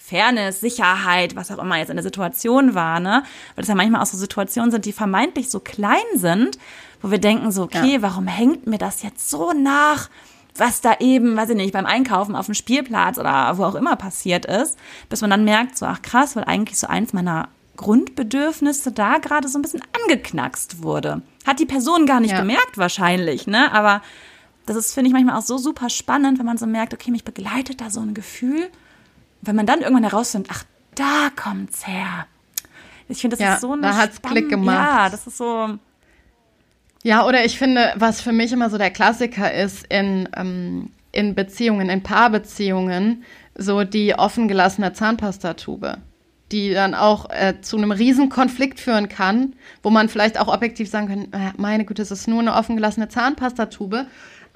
Fairness, Sicherheit, was auch immer jetzt in der Situation war, ne? Weil das ja manchmal auch so Situationen sind, die vermeintlich so klein sind, wo wir denken so, okay, ja. warum hängt mir das jetzt so nach? was da eben, weiß ich nicht, beim Einkaufen auf dem Spielplatz oder wo auch immer passiert ist, bis man dann merkt, so, ach krass, weil eigentlich so eins meiner Grundbedürfnisse da gerade so ein bisschen angeknackst wurde. Hat die Person gar nicht ja. gemerkt wahrscheinlich, ne? Aber das ist, finde ich, manchmal auch so super spannend, wenn man so merkt, okay, mich begleitet da so ein Gefühl. Wenn man dann irgendwann herausfindet, ach, da kommt's her. Ich finde, das ja, ist so ein. Da hat's Spann Klick gemacht. Ja, das ist so. Ja, oder ich finde, was für mich immer so der Klassiker ist in, ähm, in Beziehungen, in Paarbeziehungen, so die offen gelassene Zahnpastatube die dann auch äh, zu einem Riesenkonflikt führen kann, wo man vielleicht auch objektiv sagen kann, äh, meine Güte, es ist nur eine offengelassene Zahnpastatube.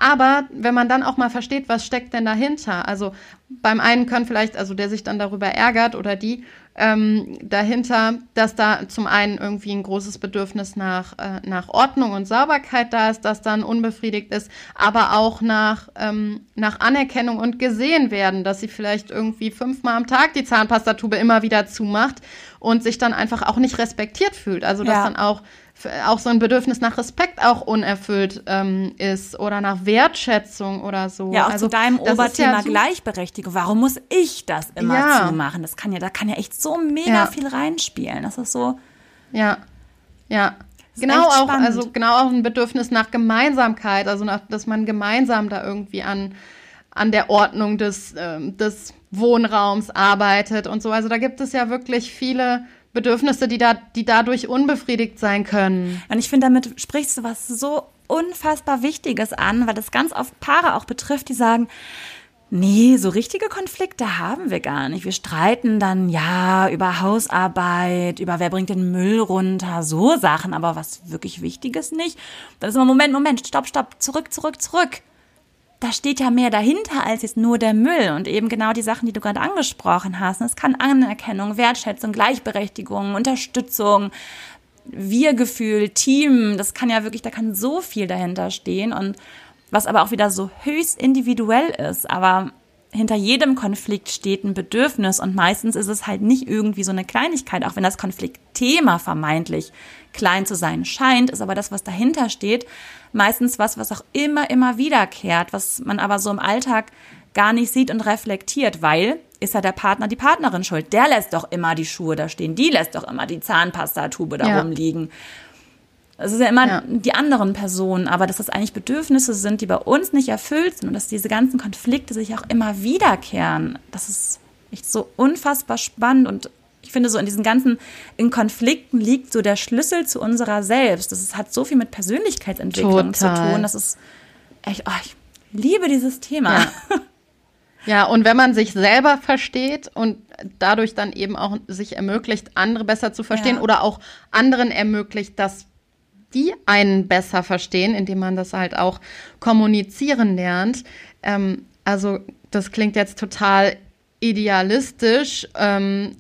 Aber wenn man dann auch mal versteht, was steckt denn dahinter? Also beim einen können vielleicht, also der sich dann darüber ärgert oder die, ähm, dahinter, dass da zum einen irgendwie ein großes Bedürfnis nach, äh, nach Ordnung und Sauberkeit da ist, das dann unbefriedigt ist, aber auch nach, ähm, nach Anerkennung und gesehen werden, dass sie vielleicht irgendwie fünfmal am Tag die Zahnpastatube immer wieder zumacht und sich dann einfach auch nicht respektiert fühlt. Also dass ja. dann auch auch so ein Bedürfnis nach Respekt auch unerfüllt ähm, ist oder nach Wertschätzung oder so. Ja, auch also, zu deinem Oberthema ja Gleichberechtigung. Warum muss ich das immer ja. zumachen? Das kann ja, da kann ja echt so mega ja. viel reinspielen. Das ist so. Ja, ja. genau auch, spannend. also genau auch ein Bedürfnis nach Gemeinsamkeit, also nach, dass man gemeinsam da irgendwie an, an der Ordnung des, äh, des Wohnraums arbeitet und so. Also da gibt es ja wirklich viele Bedürfnisse, die da, die dadurch unbefriedigt sein können. Und ich finde, damit sprichst du was so unfassbar Wichtiges an, weil das ganz oft Paare auch betrifft, die sagen, Nee, so richtige Konflikte haben wir gar nicht. Wir streiten dann ja über Hausarbeit, über wer bringt den Müll runter, so Sachen, aber was wirklich Wichtiges nicht. Dann ist immer Moment, Moment, stopp, stopp, zurück, zurück, zurück. Da steht ja mehr dahinter als jetzt nur der Müll und eben genau die Sachen, die du gerade angesprochen hast. Es kann Anerkennung, Wertschätzung, Gleichberechtigung, Unterstützung, Wir-Gefühl, Team, das kann ja wirklich, da kann so viel dahinter stehen und was aber auch wieder so höchst individuell ist. Aber hinter jedem Konflikt steht ein Bedürfnis und meistens ist es halt nicht irgendwie so eine Kleinigkeit, auch wenn das Konfliktthema vermeintlich klein zu sein scheint, ist aber das, was dahinter steht, meistens was, was auch immer, immer wiederkehrt, was man aber so im Alltag gar nicht sieht und reflektiert, weil ist ja der Partner, die Partnerin schuld. Der lässt doch immer die Schuhe da stehen, die lässt doch immer die Zahnpastatube da ja. rumliegen. Es ist ja immer ja. die anderen Personen, aber dass das eigentlich Bedürfnisse sind, die bei uns nicht erfüllt sind und dass diese ganzen Konflikte sich auch immer wiederkehren. Das ist echt so unfassbar spannend und ich finde so in diesen ganzen in Konflikten liegt so der Schlüssel zu unserer selbst. Das hat so viel mit Persönlichkeitsentwicklung Total. zu tun. Das ist echt, oh, ich liebe dieses Thema. Ja. Ja, und wenn man sich selber versteht und dadurch dann eben auch sich ermöglicht, andere besser zu verstehen ja. oder auch anderen ermöglicht, das die einen besser verstehen, indem man das halt auch kommunizieren lernt. Ähm, also das klingt jetzt total idealistisch ähm,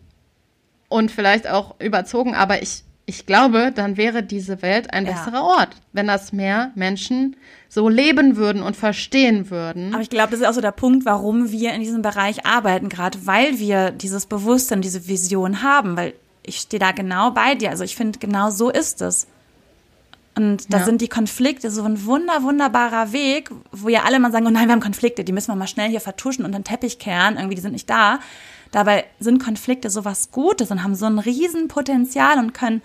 und vielleicht auch überzogen, aber ich, ich glaube, dann wäre diese Welt ein ja. besserer Ort, wenn das mehr Menschen so leben würden und verstehen würden. Aber ich glaube, das ist auch so der Punkt, warum wir in diesem Bereich arbeiten, gerade weil wir dieses Bewusstsein, diese Vision haben, weil ich stehe da genau bei dir. Also ich finde, genau so ist es. Und da ja. sind die Konflikte so ein wunder, wunderbarer Weg, wo ja alle mal sagen, oh nein, wir haben Konflikte, die müssen wir mal schnell hier vertuschen und den Teppich kehren, irgendwie, die sind nicht da. Dabei sind Konflikte so was Gutes und haben so ein Riesenpotenzial und können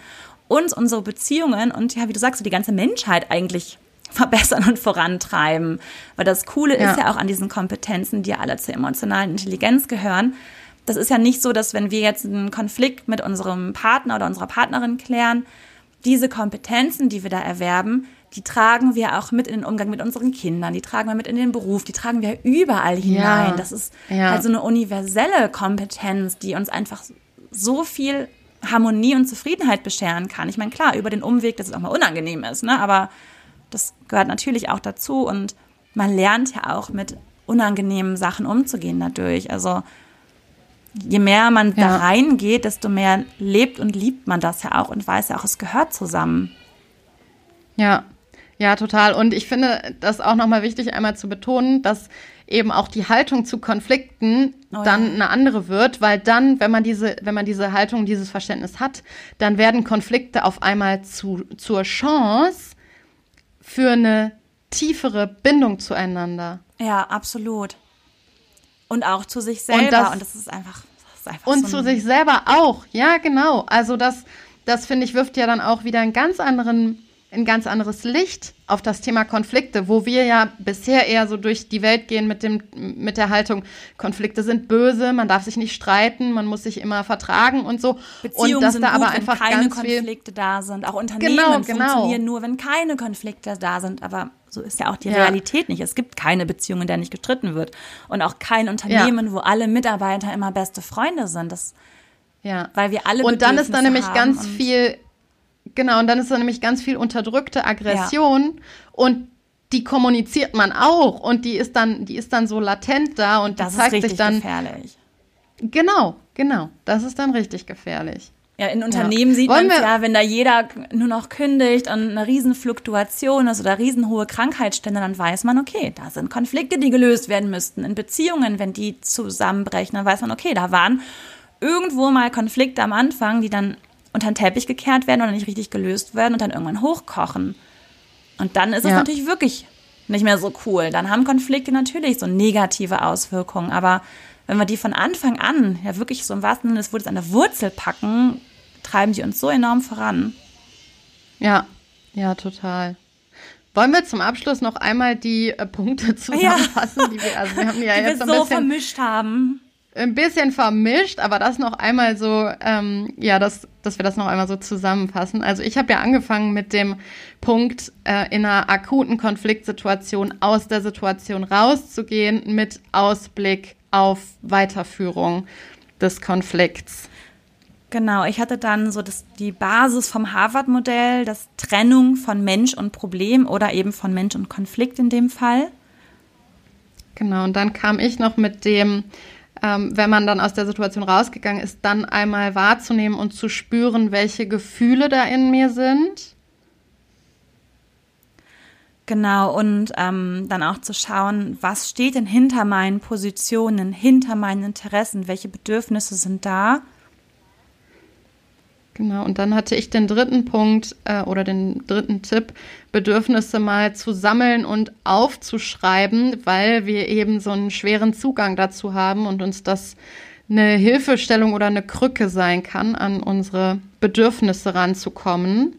uns, unsere Beziehungen und ja, wie du sagst, so die ganze Menschheit eigentlich verbessern und vorantreiben. Weil das Coole ja. ist ja auch an diesen Kompetenzen, die ja alle zur emotionalen Intelligenz gehören. Das ist ja nicht so, dass wenn wir jetzt einen Konflikt mit unserem Partner oder unserer Partnerin klären, diese Kompetenzen, die wir da erwerben, die tragen wir auch mit in den Umgang mit unseren Kindern, die tragen wir mit in den Beruf, die tragen wir überall hinein. Ja, das ist ja. also eine universelle Kompetenz, die uns einfach so viel Harmonie und Zufriedenheit bescheren kann. Ich meine, klar, über den Umweg, dass es auch mal unangenehm ist, ne? aber das gehört natürlich auch dazu und man lernt ja auch mit unangenehmen Sachen umzugehen dadurch. Also je mehr man ja. da reingeht, desto mehr lebt und liebt man das ja auch und weiß ja auch, es gehört zusammen. Ja, ja, total. Und ich finde das auch nochmal wichtig, einmal zu betonen, dass eben auch die Haltung zu Konflikten oh, dann ja. eine andere wird, weil dann, wenn man diese, wenn man diese Haltung, dieses Verständnis hat, dann werden Konflikte auf einmal zu, zur Chance für eine tiefere Bindung zueinander. Ja, absolut. Und auch zu sich selber. Und das, und das ist einfach einfach und so zu sich selber auch. Ja, genau. Also das, das finde ich wirft ja dann auch wieder einen ganz anderen ein ganz anderes Licht auf das Thema Konflikte, wo wir ja bisher eher so durch die Welt gehen mit dem mit der Haltung Konflikte sind böse, man darf sich nicht streiten, man muss sich immer vertragen und so Beziehungen und dass sind da gut, aber einfach wenn keine Konflikte da sind, auch Unternehmen genau, genau. funktionieren nur, wenn keine Konflikte da sind, aber so ist ja auch die ja. Realität nicht. Es gibt keine Beziehung, in der nicht gestritten wird und auch kein Unternehmen, ja. wo alle Mitarbeiter immer beste Freunde sind. Das ja. Weil wir alle Und dann ist da nämlich ganz viel Genau, und dann ist da nämlich ganz viel unterdrückte Aggression ja. und die kommuniziert man auch und die ist dann, die ist dann so latent da und das zeigt sich dann. gefährlich. Genau, genau. Das ist dann richtig gefährlich. Ja, in Unternehmen ja. sieht man ja, wenn da jeder nur noch kündigt und eine Riesenfluktuation ist oder riesenhohe Krankheitsstände, dann weiß man, okay, da sind Konflikte, die gelöst werden müssten. In Beziehungen, wenn die zusammenbrechen, dann weiß man, okay, da waren irgendwo mal Konflikte am Anfang, die dann unter den Teppich gekehrt werden oder nicht richtig gelöst werden und dann irgendwann hochkochen. Und dann ist es ja. natürlich wirklich nicht mehr so cool. Dann haben Konflikte natürlich so negative Auswirkungen. Aber wenn wir die von Anfang an ja wirklich so im wahrsten Sinne des Wortes an der Wurzel packen, treiben die uns so enorm voran. Ja, Ja, total. Wollen wir zum Abschluss noch einmal die äh, Punkte zusammenfassen, ja. die wir, also wir haben ja die jetzt wir ein so bisschen vermischt haben. Ein bisschen vermischt, aber das noch einmal so, ähm, ja, das, dass wir das noch einmal so zusammenfassen. Also ich habe ja angefangen mit dem Punkt, äh, in einer akuten Konfliktsituation aus der Situation rauszugehen mit Ausblick auf Weiterführung des Konflikts. Genau, ich hatte dann so das, die Basis vom Harvard-Modell, das Trennung von Mensch und Problem oder eben von Mensch und Konflikt in dem Fall. Genau, und dann kam ich noch mit dem, ähm, wenn man dann aus der Situation rausgegangen ist, dann einmal wahrzunehmen und zu spüren, welche Gefühle da in mir sind. Genau, und ähm, dann auch zu schauen, was steht denn hinter meinen Positionen, hinter meinen Interessen, welche Bedürfnisse sind da Genau, und dann hatte ich den dritten Punkt äh, oder den dritten Tipp, Bedürfnisse mal zu sammeln und aufzuschreiben, weil wir eben so einen schweren Zugang dazu haben und uns das eine Hilfestellung oder eine Krücke sein kann, an unsere Bedürfnisse ranzukommen.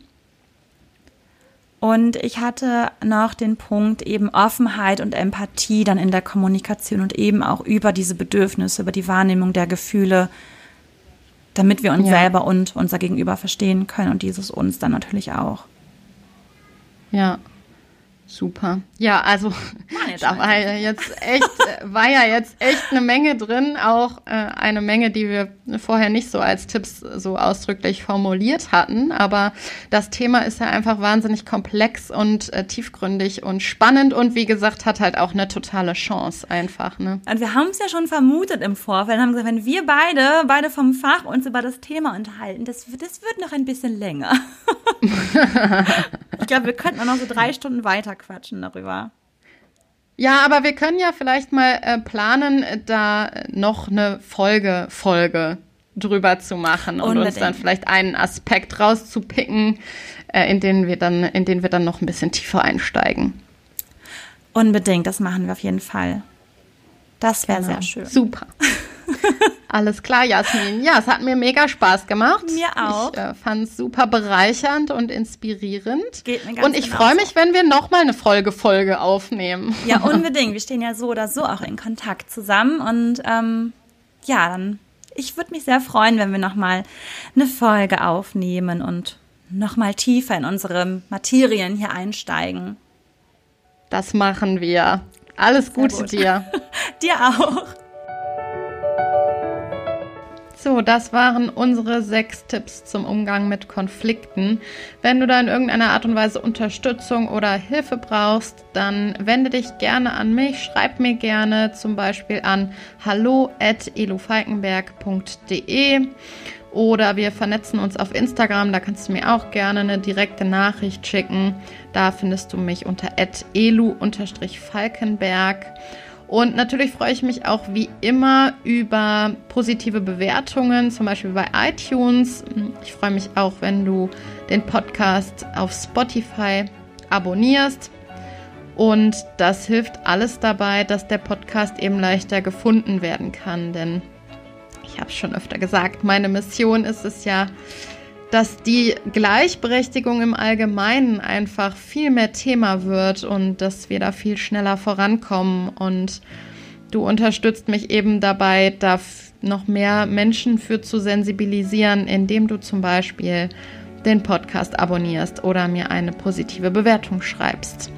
Und ich hatte noch den Punkt eben Offenheit und Empathie dann in der Kommunikation und eben auch über diese Bedürfnisse, über die Wahrnehmung der Gefühle damit wir uns ja. selber und unser Gegenüber verstehen können und dieses uns dann natürlich auch. Ja, Super. Ja, also da war ja jetzt echt, war ja jetzt echt eine Menge drin, auch äh, eine Menge, die wir vorher nicht so als Tipps so ausdrücklich formuliert hatten. Aber das Thema ist ja einfach wahnsinnig komplex und äh, tiefgründig und spannend und wie gesagt, hat halt auch eine totale Chance einfach. Ne? Und wir haben es ja schon vermutet im Vorfeld, haben gesagt, wenn wir beide, beide vom Fach uns über das Thema unterhalten, das, das wird noch ein bisschen länger. ich glaube, wir könnten auch noch so drei Stunden weiter quatschen darüber. Ja, aber wir können ja vielleicht mal äh, planen, da noch eine Folge, Folge drüber zu machen und Unbedingt. uns dann vielleicht einen Aspekt rauszupicken, äh, in den wir dann, in den wir dann noch ein bisschen tiefer einsteigen. Unbedingt, das machen wir auf jeden Fall. Das wäre genau. sehr schön. Super. Alles klar, Jasmin. Ja, es hat mir mega Spaß gemacht. Mir auch. Ich äh, fand es super bereichernd und inspirierend. Geht mir ganz Und ich freue mich, wenn wir nochmal eine Folge aufnehmen. Ja, unbedingt. Wir stehen ja so oder so auch in Kontakt zusammen. Und ähm, ja, dann, ich würde mich sehr freuen, wenn wir nochmal eine Folge aufnehmen und nochmal tiefer in unsere Materien hier einsteigen. Das machen wir. Alles Gute gut. dir. dir auch. So, das waren unsere sechs Tipps zum Umgang mit Konflikten. Wenn du da in irgendeiner Art und Weise Unterstützung oder Hilfe brauchst, dann wende dich gerne an mich, schreib mir gerne zum Beispiel an hallo@elufalkenberg.de oder wir vernetzen uns auf Instagram, da kannst du mir auch gerne eine direkte Nachricht schicken. Da findest du mich unter elu-falkenberg. Und natürlich freue ich mich auch wie immer über positive Bewertungen, zum Beispiel bei iTunes. Ich freue mich auch, wenn du den Podcast auf Spotify abonnierst. Und das hilft alles dabei, dass der Podcast eben leichter gefunden werden kann. Denn ich habe es schon öfter gesagt, meine Mission ist es ja, dass die Gleichberechtigung im Allgemeinen einfach viel mehr Thema wird und dass wir da viel schneller vorankommen. Und du unterstützt mich eben dabei, da noch mehr Menschen für zu sensibilisieren, indem du zum Beispiel den Podcast abonnierst oder mir eine positive Bewertung schreibst.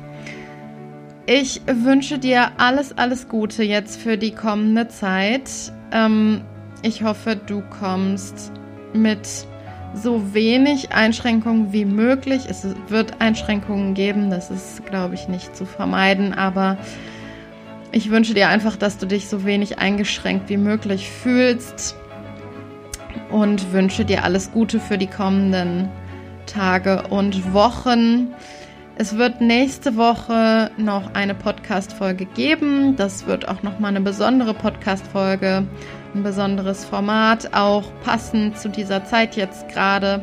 Ich wünsche dir alles, alles Gute jetzt für die kommende Zeit. Ähm, ich hoffe, du kommst mit so wenig Einschränkungen wie möglich. Es wird Einschränkungen geben, das ist, glaube ich, nicht zu vermeiden, aber ich wünsche dir einfach, dass du dich so wenig eingeschränkt wie möglich fühlst und wünsche dir alles Gute für die kommenden Tage und Wochen. Es wird nächste Woche noch eine Podcast-Folge geben. Das wird auch nochmal eine besondere Podcast-Folge ein besonderes Format, auch passend zu dieser Zeit jetzt gerade.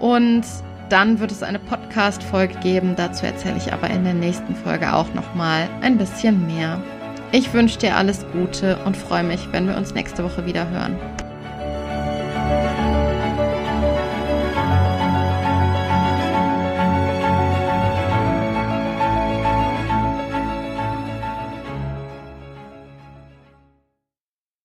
Und dann wird es eine Podcast-Folge geben. Dazu erzähle ich aber in der nächsten Folge auch nochmal ein bisschen mehr. Ich wünsche dir alles Gute und freue mich, wenn wir uns nächste Woche wieder hören.